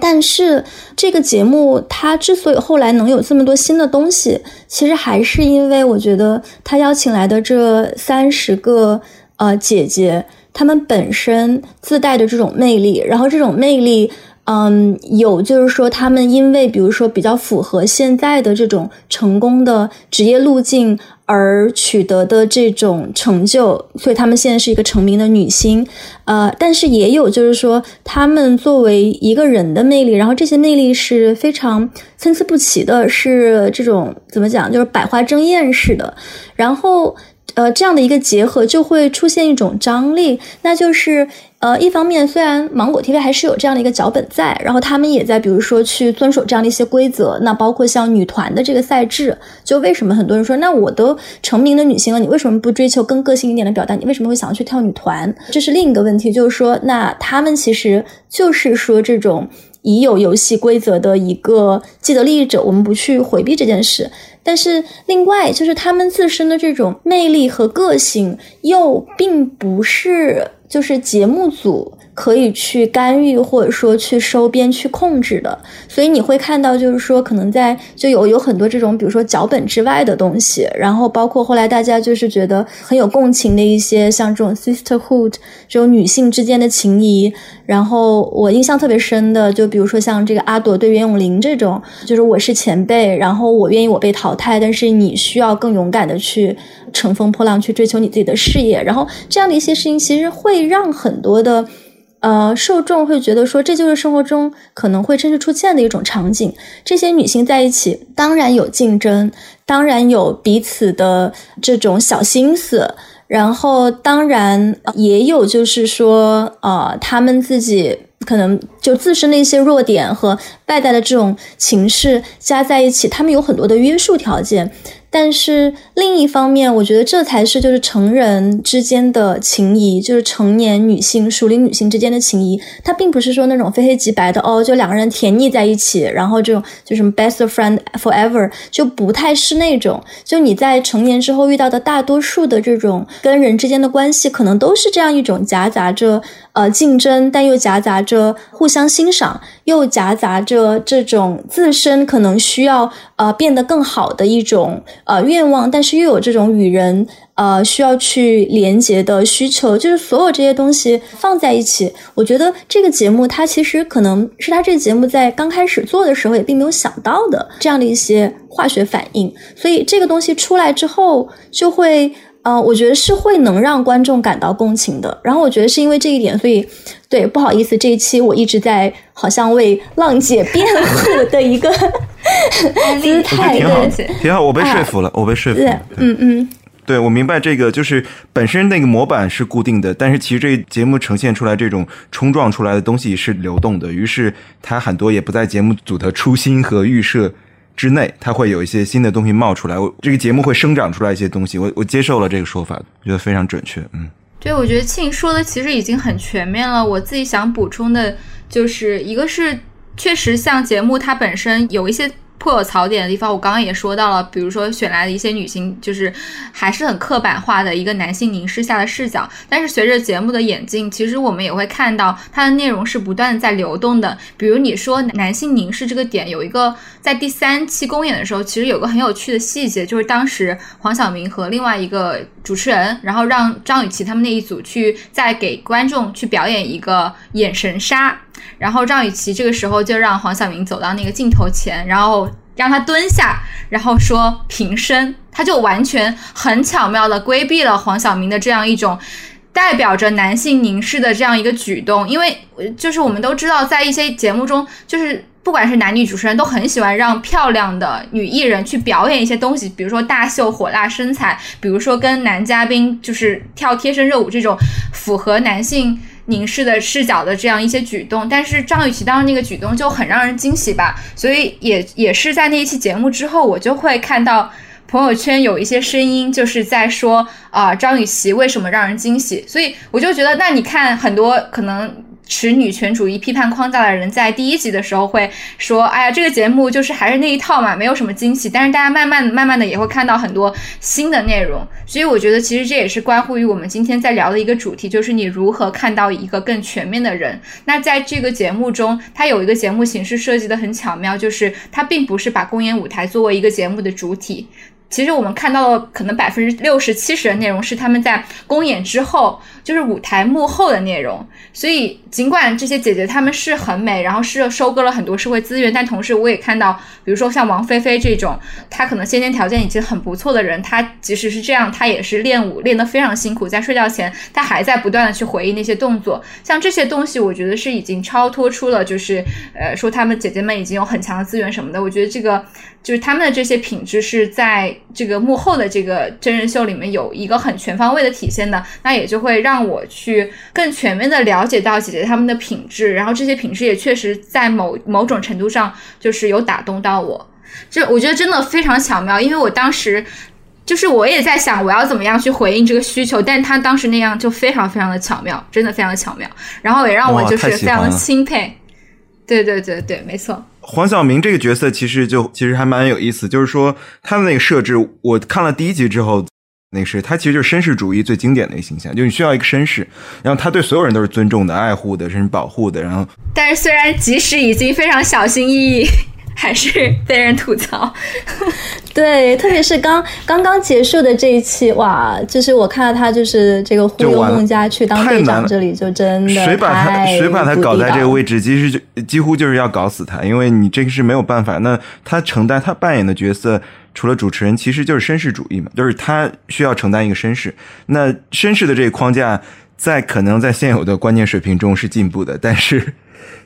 但是这个节目它之所以后来能有这么多新的东西，其实还是因为我觉得他邀请来的这三十个呃姐姐，她们本身自带的这种魅力，然后这种魅力。嗯，有就是说，他们因为比如说比较符合现在的这种成功的职业路径而取得的这种成就，所以他们现在是一个成名的女星。呃，但是也有就是说，他们作为一个人的魅力，然后这些魅力是非常参差不齐的，是这种怎么讲，就是百花争艳似的。然后。呃，这样的一个结合就会出现一种张力，那就是呃，一方面虽然芒果 TV 还是有这样的一个脚本在，然后他们也在比如说去遵守这样的一些规则，那包括像女团的这个赛制，就为什么很多人说，那我都成名的女星了，你为什么不追求更个性一点的表达？你为什么会想要去跳女团？这是另一个问题，就是说，那他们其实就是说这种已有游戏规则的一个既得利益者，我们不去回避这件事。但是，另外就是他们自身的这种魅力和个性，又并不是就是节目组。可以去干预，或者说去收编、去控制的，所以你会看到，就是说，可能在就有有很多这种，比如说脚本之外的东西，然后包括后来大家就是觉得很有共情的一些，像这种 sisterhood 这种女性之间的情谊。然后我印象特别深的，就比如说像这个阿朵对袁咏琳这种，就是我是前辈，然后我愿意我被淘汰，但是你需要更勇敢的去乘风破浪，去追求你自己的事业。然后这样的一些事情，其实会让很多的。呃，受众会觉得说，这就是生活中可能会真实出现的一种场景。这些女性在一起，当然有竞争，当然有彼此的这种小心思，然后当然也有就是说，呃，她们自己可能就自身的一些弱点和外在的这种情势加在一起，她们有很多的约束条件。但是另一方面，我觉得这才是就是成人之间的情谊，就是成年女性、熟龄女性之间的情谊。它并不是说那种非黑即白的哦，就两个人甜腻在一起，然后这种就什么 best friend forever，就不太是那种。就你在成年之后遇到的大多数的这种跟人之间的关系，可能都是这样一种夹杂着呃竞争，但又夹杂着互相欣赏，又夹杂着这种自身可能需要呃变得更好的一种呃愿望，但是又有这种与人。呃，需要去连接的需求，就是所有这些东西放在一起。我觉得这个节目，它其实可能是他这个节目在刚开始做的时候也并没有想到的这样的一些化学反应。所以这个东西出来之后，就会呃，我觉得是会能让观众感到共情的。然后我觉得是因为这一点，所以对不好意思，这一期我一直在好像为浪姐辩护的一个 姿态，挺好，挺好，我被说服了，我被说服了，嗯嗯。对，我明白这个，就是本身那个模板是固定的，但是其实这节目呈现出来这种冲撞出来的东西是流动的，于是它很多也不在节目组的初心和预设之内，它会有一些新的东西冒出来，我这个节目会生长出来一些东西，我我接受了这个说法，觉得非常准确，嗯，对，我觉得庆说的其实已经很全面了，我自己想补充的就是一个是确实像节目它本身有一些。颇有槽点的地方，我刚刚也说到了，比如说选来的一些女性，就是还是很刻板化的一个男性凝视下的视角。但是随着节目的演进，其实我们也会看到它的内容是不断在流动的。比如你说男性凝视这个点，有一个在第三期公演的时候，其实有个很有趣的细节，就是当时黄晓明和另外一个主持人，然后让张雨绮他们那一组去再给观众去表演一个眼神杀。然后张雨绮这个时候就让黄晓明走到那个镜头前，然后让他蹲下，然后说平身，他就完全很巧妙的规避了黄晓明的这样一种代表着男性凝视的这样一个举动。因为就是我们都知道，在一些节目中，就是不管是男女主持人都很喜欢让漂亮的女艺人去表演一些东西，比如说大秀火辣身材，比如说跟男嘉宾就是跳贴身热舞这种符合男性。凝视的视角的这样一些举动，但是张雨绮当时那个举动就很让人惊喜吧，所以也也是在那一期节目之后，我就会看到朋友圈有一些声音，就是在说啊张雨绮为什么让人惊喜，所以我就觉得，那你看很多可能。持女权主义批判框架的人在第一集的时候会说：“哎呀，这个节目就是还是那一套嘛，没有什么惊喜。”但是大家慢慢慢慢的也会看到很多新的内容，所以我觉得其实这也是关乎于我们今天在聊的一个主题，就是你如何看到一个更全面的人。那在这个节目中，它有一个节目形式设计的很巧妙，就是它并不是把公演舞台作为一个节目的主体。其实我们看到了，可能百分之六十七十的内容是他们在公演之后，就是舞台幕后的内容。所以，尽管这些姐姐她们是很美，然后是收割了很多社会资源，但同时我也看到，比如说像王菲菲这种，她可能先天条件已经很不错的人，她即使是这样，她也是练舞练得非常辛苦，在睡觉前，她还在不断的去回忆那些动作。像这些东西，我觉得是已经超脱出了，就是呃，说她们姐姐们已经有很强的资源什么的。我觉得这个。就是他们的这些品质是在这个幕后的这个真人秀里面有一个很全方位的体现的，那也就会让我去更全面的了解到姐姐他们的品质，然后这些品质也确实在某某种程度上就是有打动到我，就我觉得真的非常巧妙，因为我当时就是我也在想我要怎么样去回应这个需求，但他当时那样就非常非常的巧妙，真的非常的巧妙，然后也让我就是非常的钦佩，对对对对，没错。黄晓明这个角色其实就其实还蛮有意思，就是说他的那个设置，我看了第一集之后，那个是他其实就是绅士主义最经典的一个形象，就你需要一个绅士，然后他对所有人都是尊重的、爱护的，甚至保护的，然后。但是虽然即使已经非常小心翼翼。还是被人吐槽，对，特别是刚刚刚结束的这一期，哇，就是我看到他就是这个忽悠孟佳去当队长，这里就真的谁把他谁把他搞在这个位置，其实就几乎就是要搞死他，因为你这个是没有办法。那他承担他扮演的角色，除了主持人，其实就是绅士主义嘛，就是他需要承担一个绅士。那绅士的这个框架，在可能在现有的观念水平中是进步的，但是。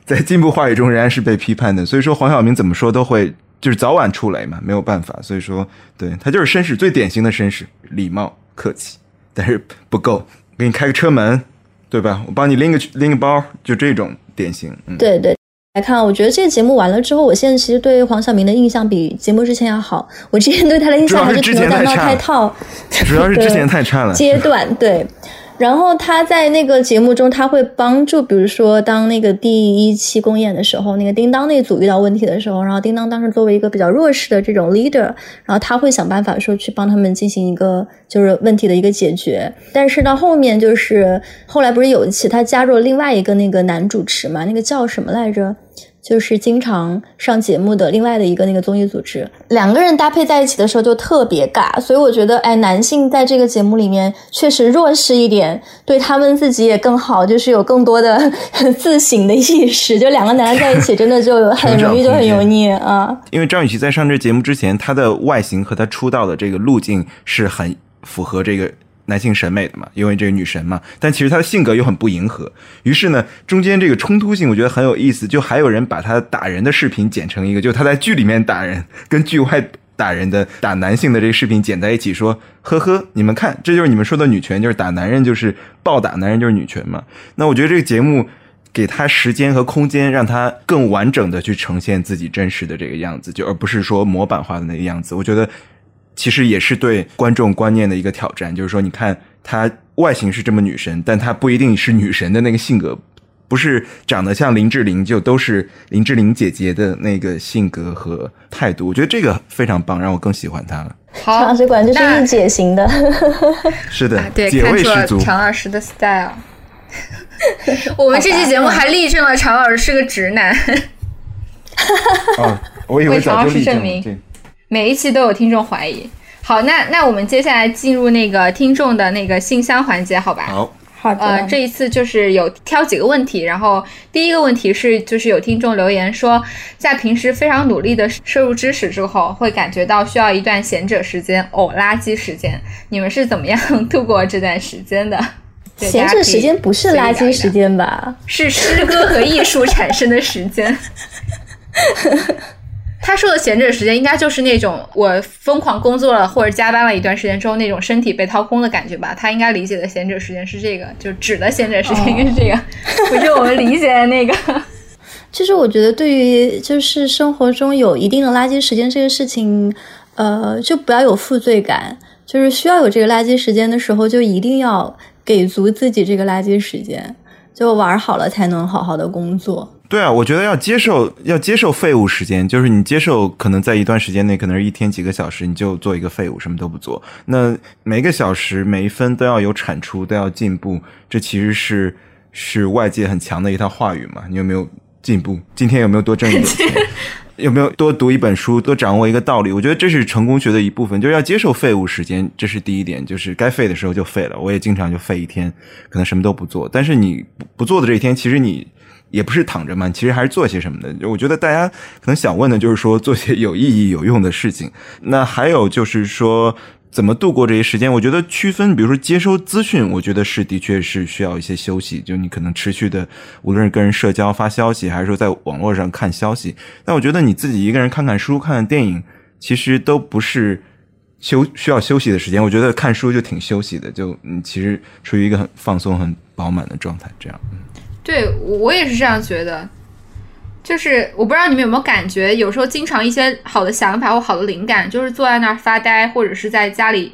在进步话语中仍然是被批判的，所以说黄晓明怎么说都会就是早晚出雷嘛，没有办法。所以说，对他就是绅士，最典型的绅士，礼貌客气，但是不够，给你开个车门，对吧？我帮你拎个拎个包，就这种典型。嗯，对对，来看，我觉得这个节目完了之后，我现在其实对黄晓明的印象比节目之前要好。我之前对他的印象还是停留在猫开套，主要是之前太差了阶段对。然后他在那个节目中，他会帮助，比如说当那个第一期公演的时候，那个叮当那组遇到问题的时候，然后叮当当时作为一个比较弱势的这种 leader，然后他会想办法说去帮他们进行一个就是问题的一个解决。但是到后面就是后来不是有一期他加入了另外一个那个男主持嘛，那个叫什么来着？就是经常上节目的另外的一个那个综艺组织，两个人搭配在一起的时候就特别尬，所以我觉得，哎，男性在这个节目里面确实弱势一点，对他们自己也更好，就是有更多的 自省的意识。就两个男的在一起，真的就 很容易就很油腻啊。因为张雨绮在上这节目之前，她的外形和她出道的这个路径是很符合这个。男性审美的嘛，因为这个女神嘛，但其实她的性格又很不迎合。于是呢，中间这个冲突性我觉得很有意思。就还有人把她打人的视频剪成一个，就她在剧里面打人跟剧外打人的打男性的这个视频剪在一起，说呵呵，你们看，这就是你们说的女权，就是打男人就是暴打男人就是女权嘛。那我觉得这个节目给她时间和空间，让她更完整的去呈现自己真实的这个样子，就而不是说模板化的那个样子。我觉得。其实也是对观众观念的一个挑战，就是说，你看她外形是这么女神，但她不一定是女神的那个性格，不是长得像林志玲就都是林志玲姐姐的那个性格和态度。我觉得这个非常棒，让我更喜欢她了。常老师果然就是御姐型的，是的，对，姐味十足。常老师的 style。我们这期节目还例证了常老师是个直男。哦，我以为早就立证每一期都有听众怀疑。好，那那我们接下来进入那个听众的那个信箱环节，好吧？好，好的。呃，这一次就是有挑几个问题，然后第一个问题是，就是有听众留言说，在平时非常努力的摄入知识之后，会感觉到需要一段闲者时间，哦，垃圾时间。你们是怎么样度过这段时间的？闲者时间不是垃圾时间吧？是诗歌和艺术产生的时间。他说的闲着时间，应该就是那种我疯狂工作了或者加班了一段时间之后那种身体被掏空的感觉吧。他应该理解的闲着时间是这个，就指的闲着时间应该是这个，不 是我们理解的那个。其实我觉得，对于就是生活中有一定的垃圾时间这个事情，呃，就不要有负罪感。就是需要有这个垃圾时间的时候，就一定要给足自己这个垃圾时间，就玩好了才能好好的工作。对啊，我觉得要接受，要接受废物时间，就是你接受可能在一段时间内，可能是一天几个小时，你就做一个废物，什么都不做。那每个小时每一分都要有产出，都要进步，这其实是是外界很强的一套话语嘛。你有没有进步？今天有没有多挣一点钱？有没有多读一本书，多掌握一个道理？我觉得这是成功学的一部分，就是要接受废物时间，这是第一点，就是该废的时候就废了。我也经常就废一天，可能什么都不做。但是你不不做的这一天，其实你。也不是躺着嘛，其实还是做些什么的。我觉得大家可能想问的就是说做些有意义、有用的事情。那还有就是说怎么度过这些时间？我觉得区分，比如说接收资讯，我觉得是的确是需要一些休息。就你可能持续的，无论是跟人社交、发消息，还是说在网络上看消息。但我觉得你自己一个人看看书、看看电影，其实都不是休需要休息的时间。我觉得看书就挺休息的，就你其实处于一个很放松、很饱满的状态，这样。对，我也是这样觉得，就是我不知道你们有没有感觉，有时候经常一些好的想法或好的灵感，就是坐在那儿发呆，或者是在家里，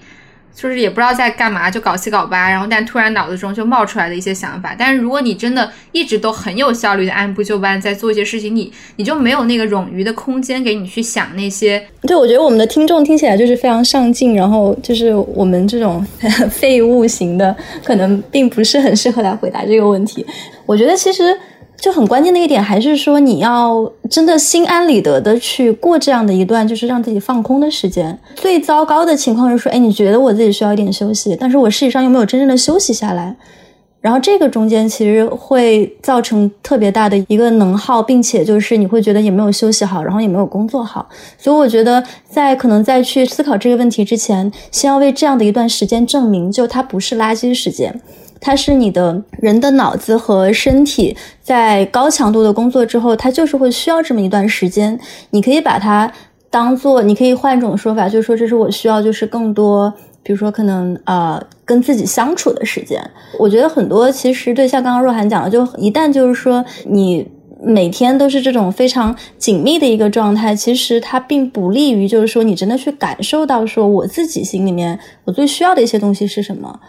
就是也不知道在干嘛，就搞七搞八，然后但突然脑子中就冒出来的一些想法。但是如果你真的一直都很有效率的按部就班在做一些事情，你你就没有那个冗余的空间给你去想那些。对，我觉得我们的听众听起来就是非常上进，然后就是我们这种 废物型的，可能并不是很适合来回答这个问题。我觉得其实就很关键的一点，还是说你要真的心安理得的去过这样的一段，就是让自己放空的时间。最糟糕的情况是说，哎，你觉得我自己需要一点休息，但是我事实上又没有真正的休息下来。然后这个中间其实会造成特别大的一个能耗，并且就是你会觉得也没有休息好，然后也没有工作好。所以我觉得在可能在去思考这个问题之前，先要为这样的一段时间证明，就它不是垃圾时间。它是你的人的脑子和身体在高强度的工作之后，它就是会需要这么一段时间。你可以把它当做，你可以换一种说法，就是说这是我需要，就是更多，比如说可能呃跟自己相处的时间。我觉得很多其实对像刚刚若涵讲的，就一旦就是说你每天都是这种非常紧密的一个状态，其实它并不利于就是说你真的去感受到说我自己心里面我最需要的一些东西是什么。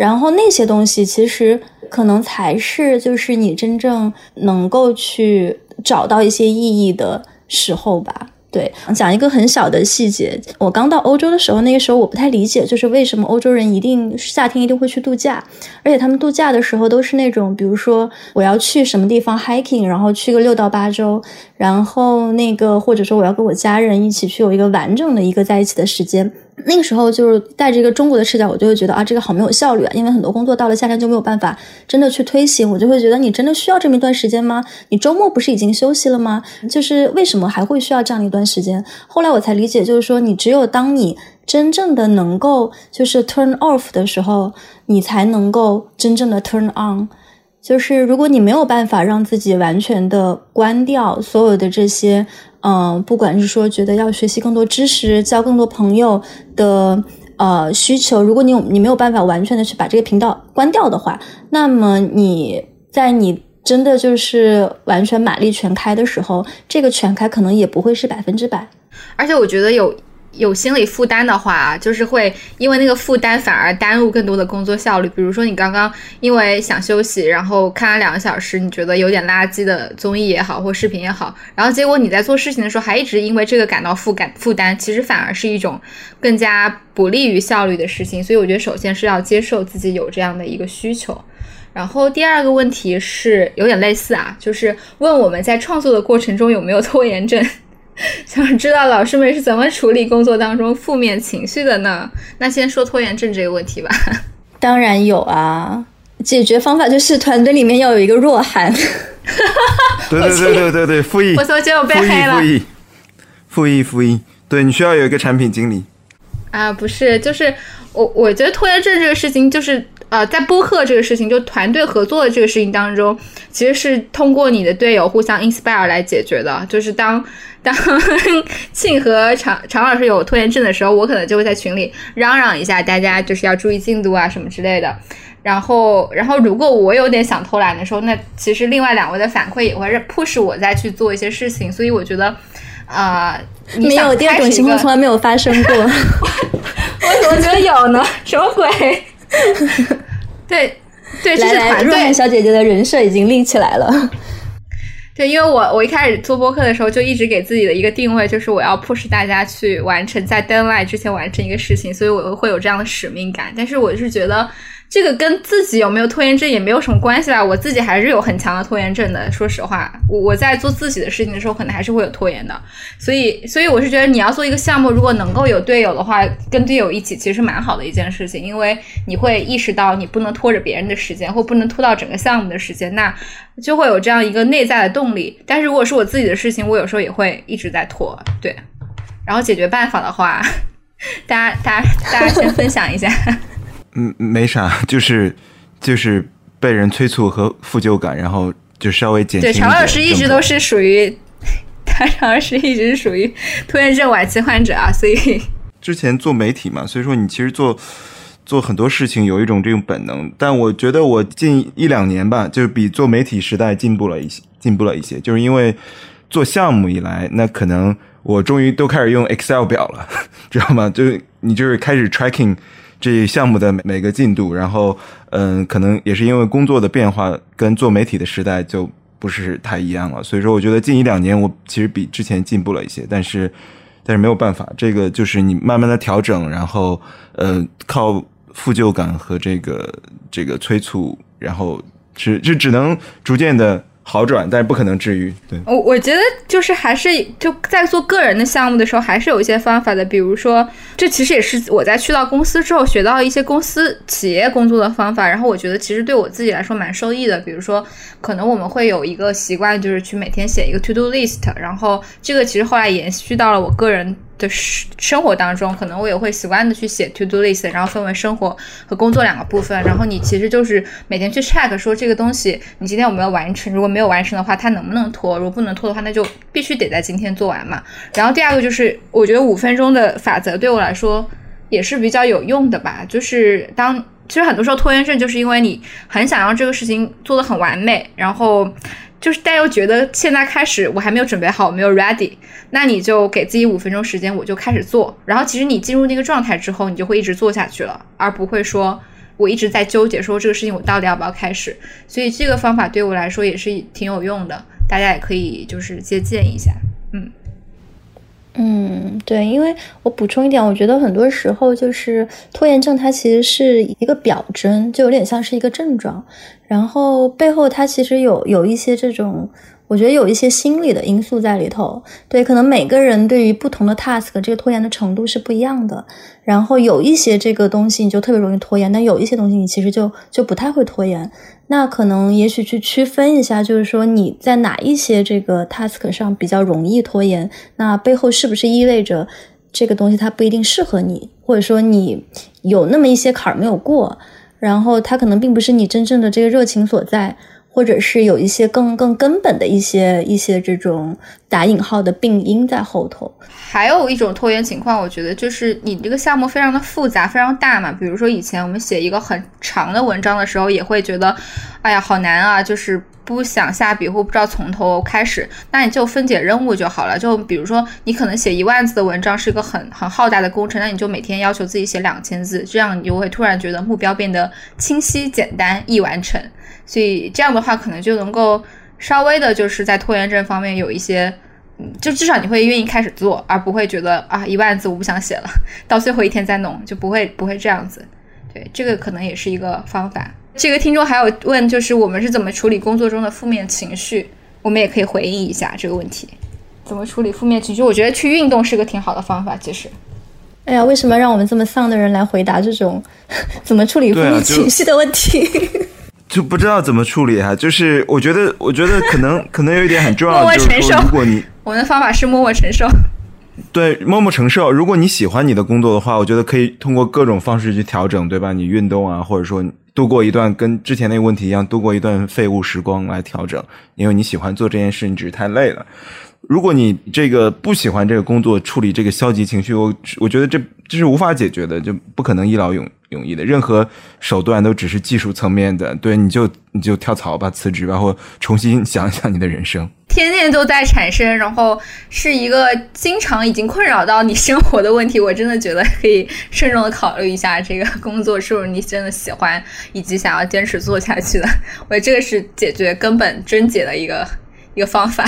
然后那些东西其实可能才是就是你真正能够去找到一些意义的时候吧。对，讲一个很小的细节。我刚到欧洲的时候，那个时候我不太理解，就是为什么欧洲人一定夏天一定会去度假，而且他们度假的时候都是那种，比如说我要去什么地方 hiking，然后去个六到八周，然后那个或者说我要跟我家人一起去有一个完整的一个在一起的时间。那个时候就是带着一个中国的视角，我就会觉得啊，这个好没有效率啊，因为很多工作到了夏天就没有办法真的去推行，我就会觉得你真的需要这么一段时间吗？你周末不是已经休息了吗？就是为什么还会需要这样的一段时间？后来我才理解，就是说你只有当你真正的能够就是 turn off 的时候，你才能够真正的 turn on。就是如果你没有办法让自己完全的关掉所有的这些。嗯，不管是说觉得要学习更多知识、交更多朋友的呃需求，如果你有你没有办法完全的去把这个频道关掉的话，那么你在你真的就是完全马力全开的时候，这个全开可能也不会是百分之百。而且我觉得有。有心理负担的话，就是会因为那个负担反而耽误更多的工作效率。比如说，你刚刚因为想休息，然后看了两个小时，你觉得有点垃圾的综艺也好，或视频也好，然后结果你在做事情的时候还一直因为这个感到负感负担，其实反而是一种更加不利于效率的事情。所以我觉得，首先是要接受自己有这样的一个需求。然后第二个问题是有点类似啊，就是问我们在创作的过程中有没有拖延症。想知道老师们是怎么处理工作当中负面情绪的呢？那先说拖延症这个问题吧。当然有啊，解决方法就是团队里面要有一个弱汉。对对对对对对，复议。我怎么觉得我被黑了？复议复议复议，对你需要有一个产品经理。啊，不是，就是我我觉得拖延症这个事情就是。呃，在播客这个事情，就团队合作的这个事情当中，其实是通过你的队友互相 inspire 来解决的。就是当当 庆和常常老师有拖延症的时候，我可能就会在群里嚷嚷一下，大家就是要注意进度啊什么之类的。然后，然后如果我有点想偷懒的时候，那其实另外两位的反馈也会 push 我再去做一些事情。所以我觉得，啊，没有第二种情况从来没有发生过。我怎么觉得有呢？什么鬼？对，对，这是团队小姐姐的人设已经立起来了。对，因为我我一开始做播客的时候，就一直给自己的一个定位就是我要 push 大家去完成在 deadline 之前完成一个事情，所以我会有这样的使命感。但是我是觉得。这个跟自己有没有拖延症也没有什么关系啦，我自己还是有很强的拖延症的。说实话，我我在做自己的事情的时候，可能还是会有拖延的。所以，所以我是觉得你要做一个项目，如果能够有队友的话，跟队友一起其实蛮好的一件事情，因为你会意识到你不能拖着别人的时间，或不能拖到整个项目的时间，那就会有这样一个内在的动力。但是如果是我自己的事情，我有时候也会一直在拖。对，然后解决办法的话，大家大家大家先分享一下。嗯，没啥，就是就是被人催促和负疚感，然后就稍微减轻。对，常老师一直都是属于，他常老师一直是属于拖延症晚期患者啊，所以之前做媒体嘛，所以说你其实做做很多事情有一种这种本能，但我觉得我近一两年吧，就是比做媒体时代进步了一些，进步了一些，就是因为做项目以来，那可能我终于都开始用 Excel 表了，知道吗？就是你就是开始 tracking。这项目的每个进度，然后，嗯，可能也是因为工作的变化，跟做媒体的时代就不是太一样了。所以说，我觉得近一两年我其实比之前进步了一些，但是，但是没有办法，这个就是你慢慢的调整，然后，呃，靠负疚感和这个这个催促，然后只就只能逐渐的。好转，但是不可能治愈。对我，我觉得就是还是就在做个人的项目的时候，还是有一些方法的。比如说，这其实也是我在去到公司之后学到一些公司企业工作的方法。然后我觉得其实对我自己来说蛮受益的。比如说，可能我们会有一个习惯，就是去每天写一个 to do list。然后这个其实后来延续到了我个人。的生生活当中，可能我也会习惯的去写 to do list，然后分为生活和工作两个部分。然后你其实就是每天去 check 说这个东西你今天有没有完成，如果没有完成的话，它能不能拖？如果不能拖的话，那就必须得在今天做完嘛。然后第二个就是，我觉得五分钟的法则对我来说也是比较有用的吧。就是当其实很多时候拖延症就是因为你很想让这个事情做得很完美，然后。就是，但又觉得现在开始我还没有准备好，没有 ready，那你就给自己五分钟时间，我就开始做。然后其实你进入那个状态之后，你就会一直做下去了，而不会说我一直在纠结说这个事情我到底要不要开始，所以这个方法对我来说也是挺有用的，大家也可以就是借鉴一下，嗯。嗯，对，因为我补充一点，我觉得很多时候就是拖延症，它其实是一个表征，就有点像是一个症状，然后背后它其实有有一些这种。我觉得有一些心理的因素在里头，对，可能每个人对于不同的 task 这个拖延的程度是不一样的。然后有一些这个东西你就特别容易拖延，但有一些东西你其实就就不太会拖延。那可能也许去区分一下，就是说你在哪一些这个 task 上比较容易拖延，那背后是不是意味着这个东西它不一定适合你，或者说你有那么一些坎儿没有过，然后它可能并不是你真正的这个热情所在。或者是有一些更更根本的一些一些这种打引号的病因在后头。还有一种拖延情况，我觉得就是你这个项目非常的复杂，非常大嘛。比如说以前我们写一个很长的文章的时候，也会觉得，哎呀，好难啊，就是不想下笔或不知道从头开始。那你就分解任务就好了。就比如说你可能写一万字的文章是一个很很浩大的工程，那你就每天要求自己写两千字，这样你就会突然觉得目标变得清晰、简单、易完成。所以这样的话，可能就能够稍微的，就是在拖延症方面有一些，嗯，就至少你会愿意开始做，而不会觉得啊一万字我不想写了，到最后一天再弄，就不会不会这样子。对，这个可能也是一个方法。这个听众还有问，就是我们是怎么处理工作中的负面情绪？我们也可以回应一下这个问题。怎么处理负面情绪？我觉得去运动是个挺好的方法。其实，哎呀，为什么让我们这么丧的人来回答这种 怎么处理负面情绪的问题？就不知道怎么处理哈，就是我觉得，我觉得可能 可能有一点很重要，就是说，如果你 我们的方法是默默承受，对，默默承受。如果你喜欢你的工作的话，我觉得可以通过各种方式去调整，对吧？你运动啊，或者说度过一段跟之前那个问题一样，度过一段废物时光来调整，因为你喜欢做这件事，你只是太累了。如果你这个不喜欢这个工作，处理这个消极情绪，我我觉得这这是无法解决的，就不可能一劳永永逸的。任何手段都只是技术层面的，对，你就你就跳槽吧，辞职吧，或重新 想一想你的人生。天天都在产生，然后是一个经常已经困扰到你生活的问题。我真的觉得可以慎重的考虑一下，这个工作是不是你真的喜欢，以及想要坚持做下去的。我觉得这个是解决根本症结的一个一个方法。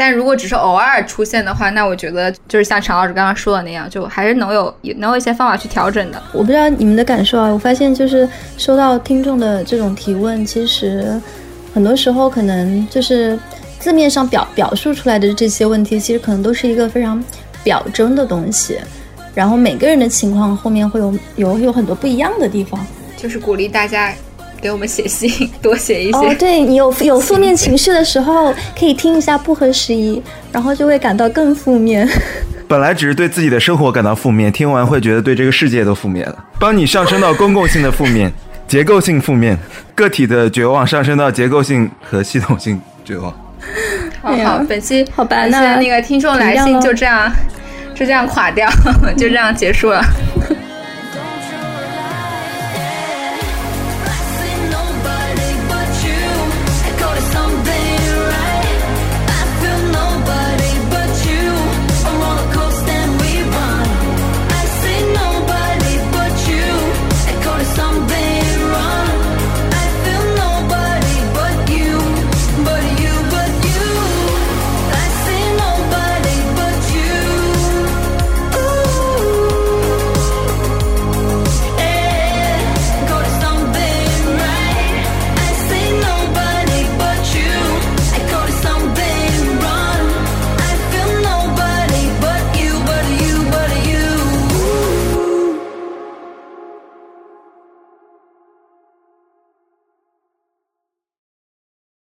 但如果只是偶尔出现的话，那我觉得就是像常老师刚刚说的那样，就还是能有能有一些方法去调整的。我不知道你们的感受啊，我发现就是收到听众的这种提问，其实很多时候可能就是字面上表表述出来的这些问题，其实可能都是一个非常表征的东西。然后每个人的情况后面会有有有很多不一样的地方，就是鼓励大家。给我们写信，多写一些。哦，对你有有负面情绪的时候，可以听一下不合时宜，然后就会感到更负面。本来只是对自己的生活感到负面，听完会觉得对这个世界都负面了。帮你上升到公共性的负面、结构性负面、个体的绝望，上升到结构性和系统性绝望。好好，本期好吧，那那个听众来信就这样，就这样垮掉，就这样结束了。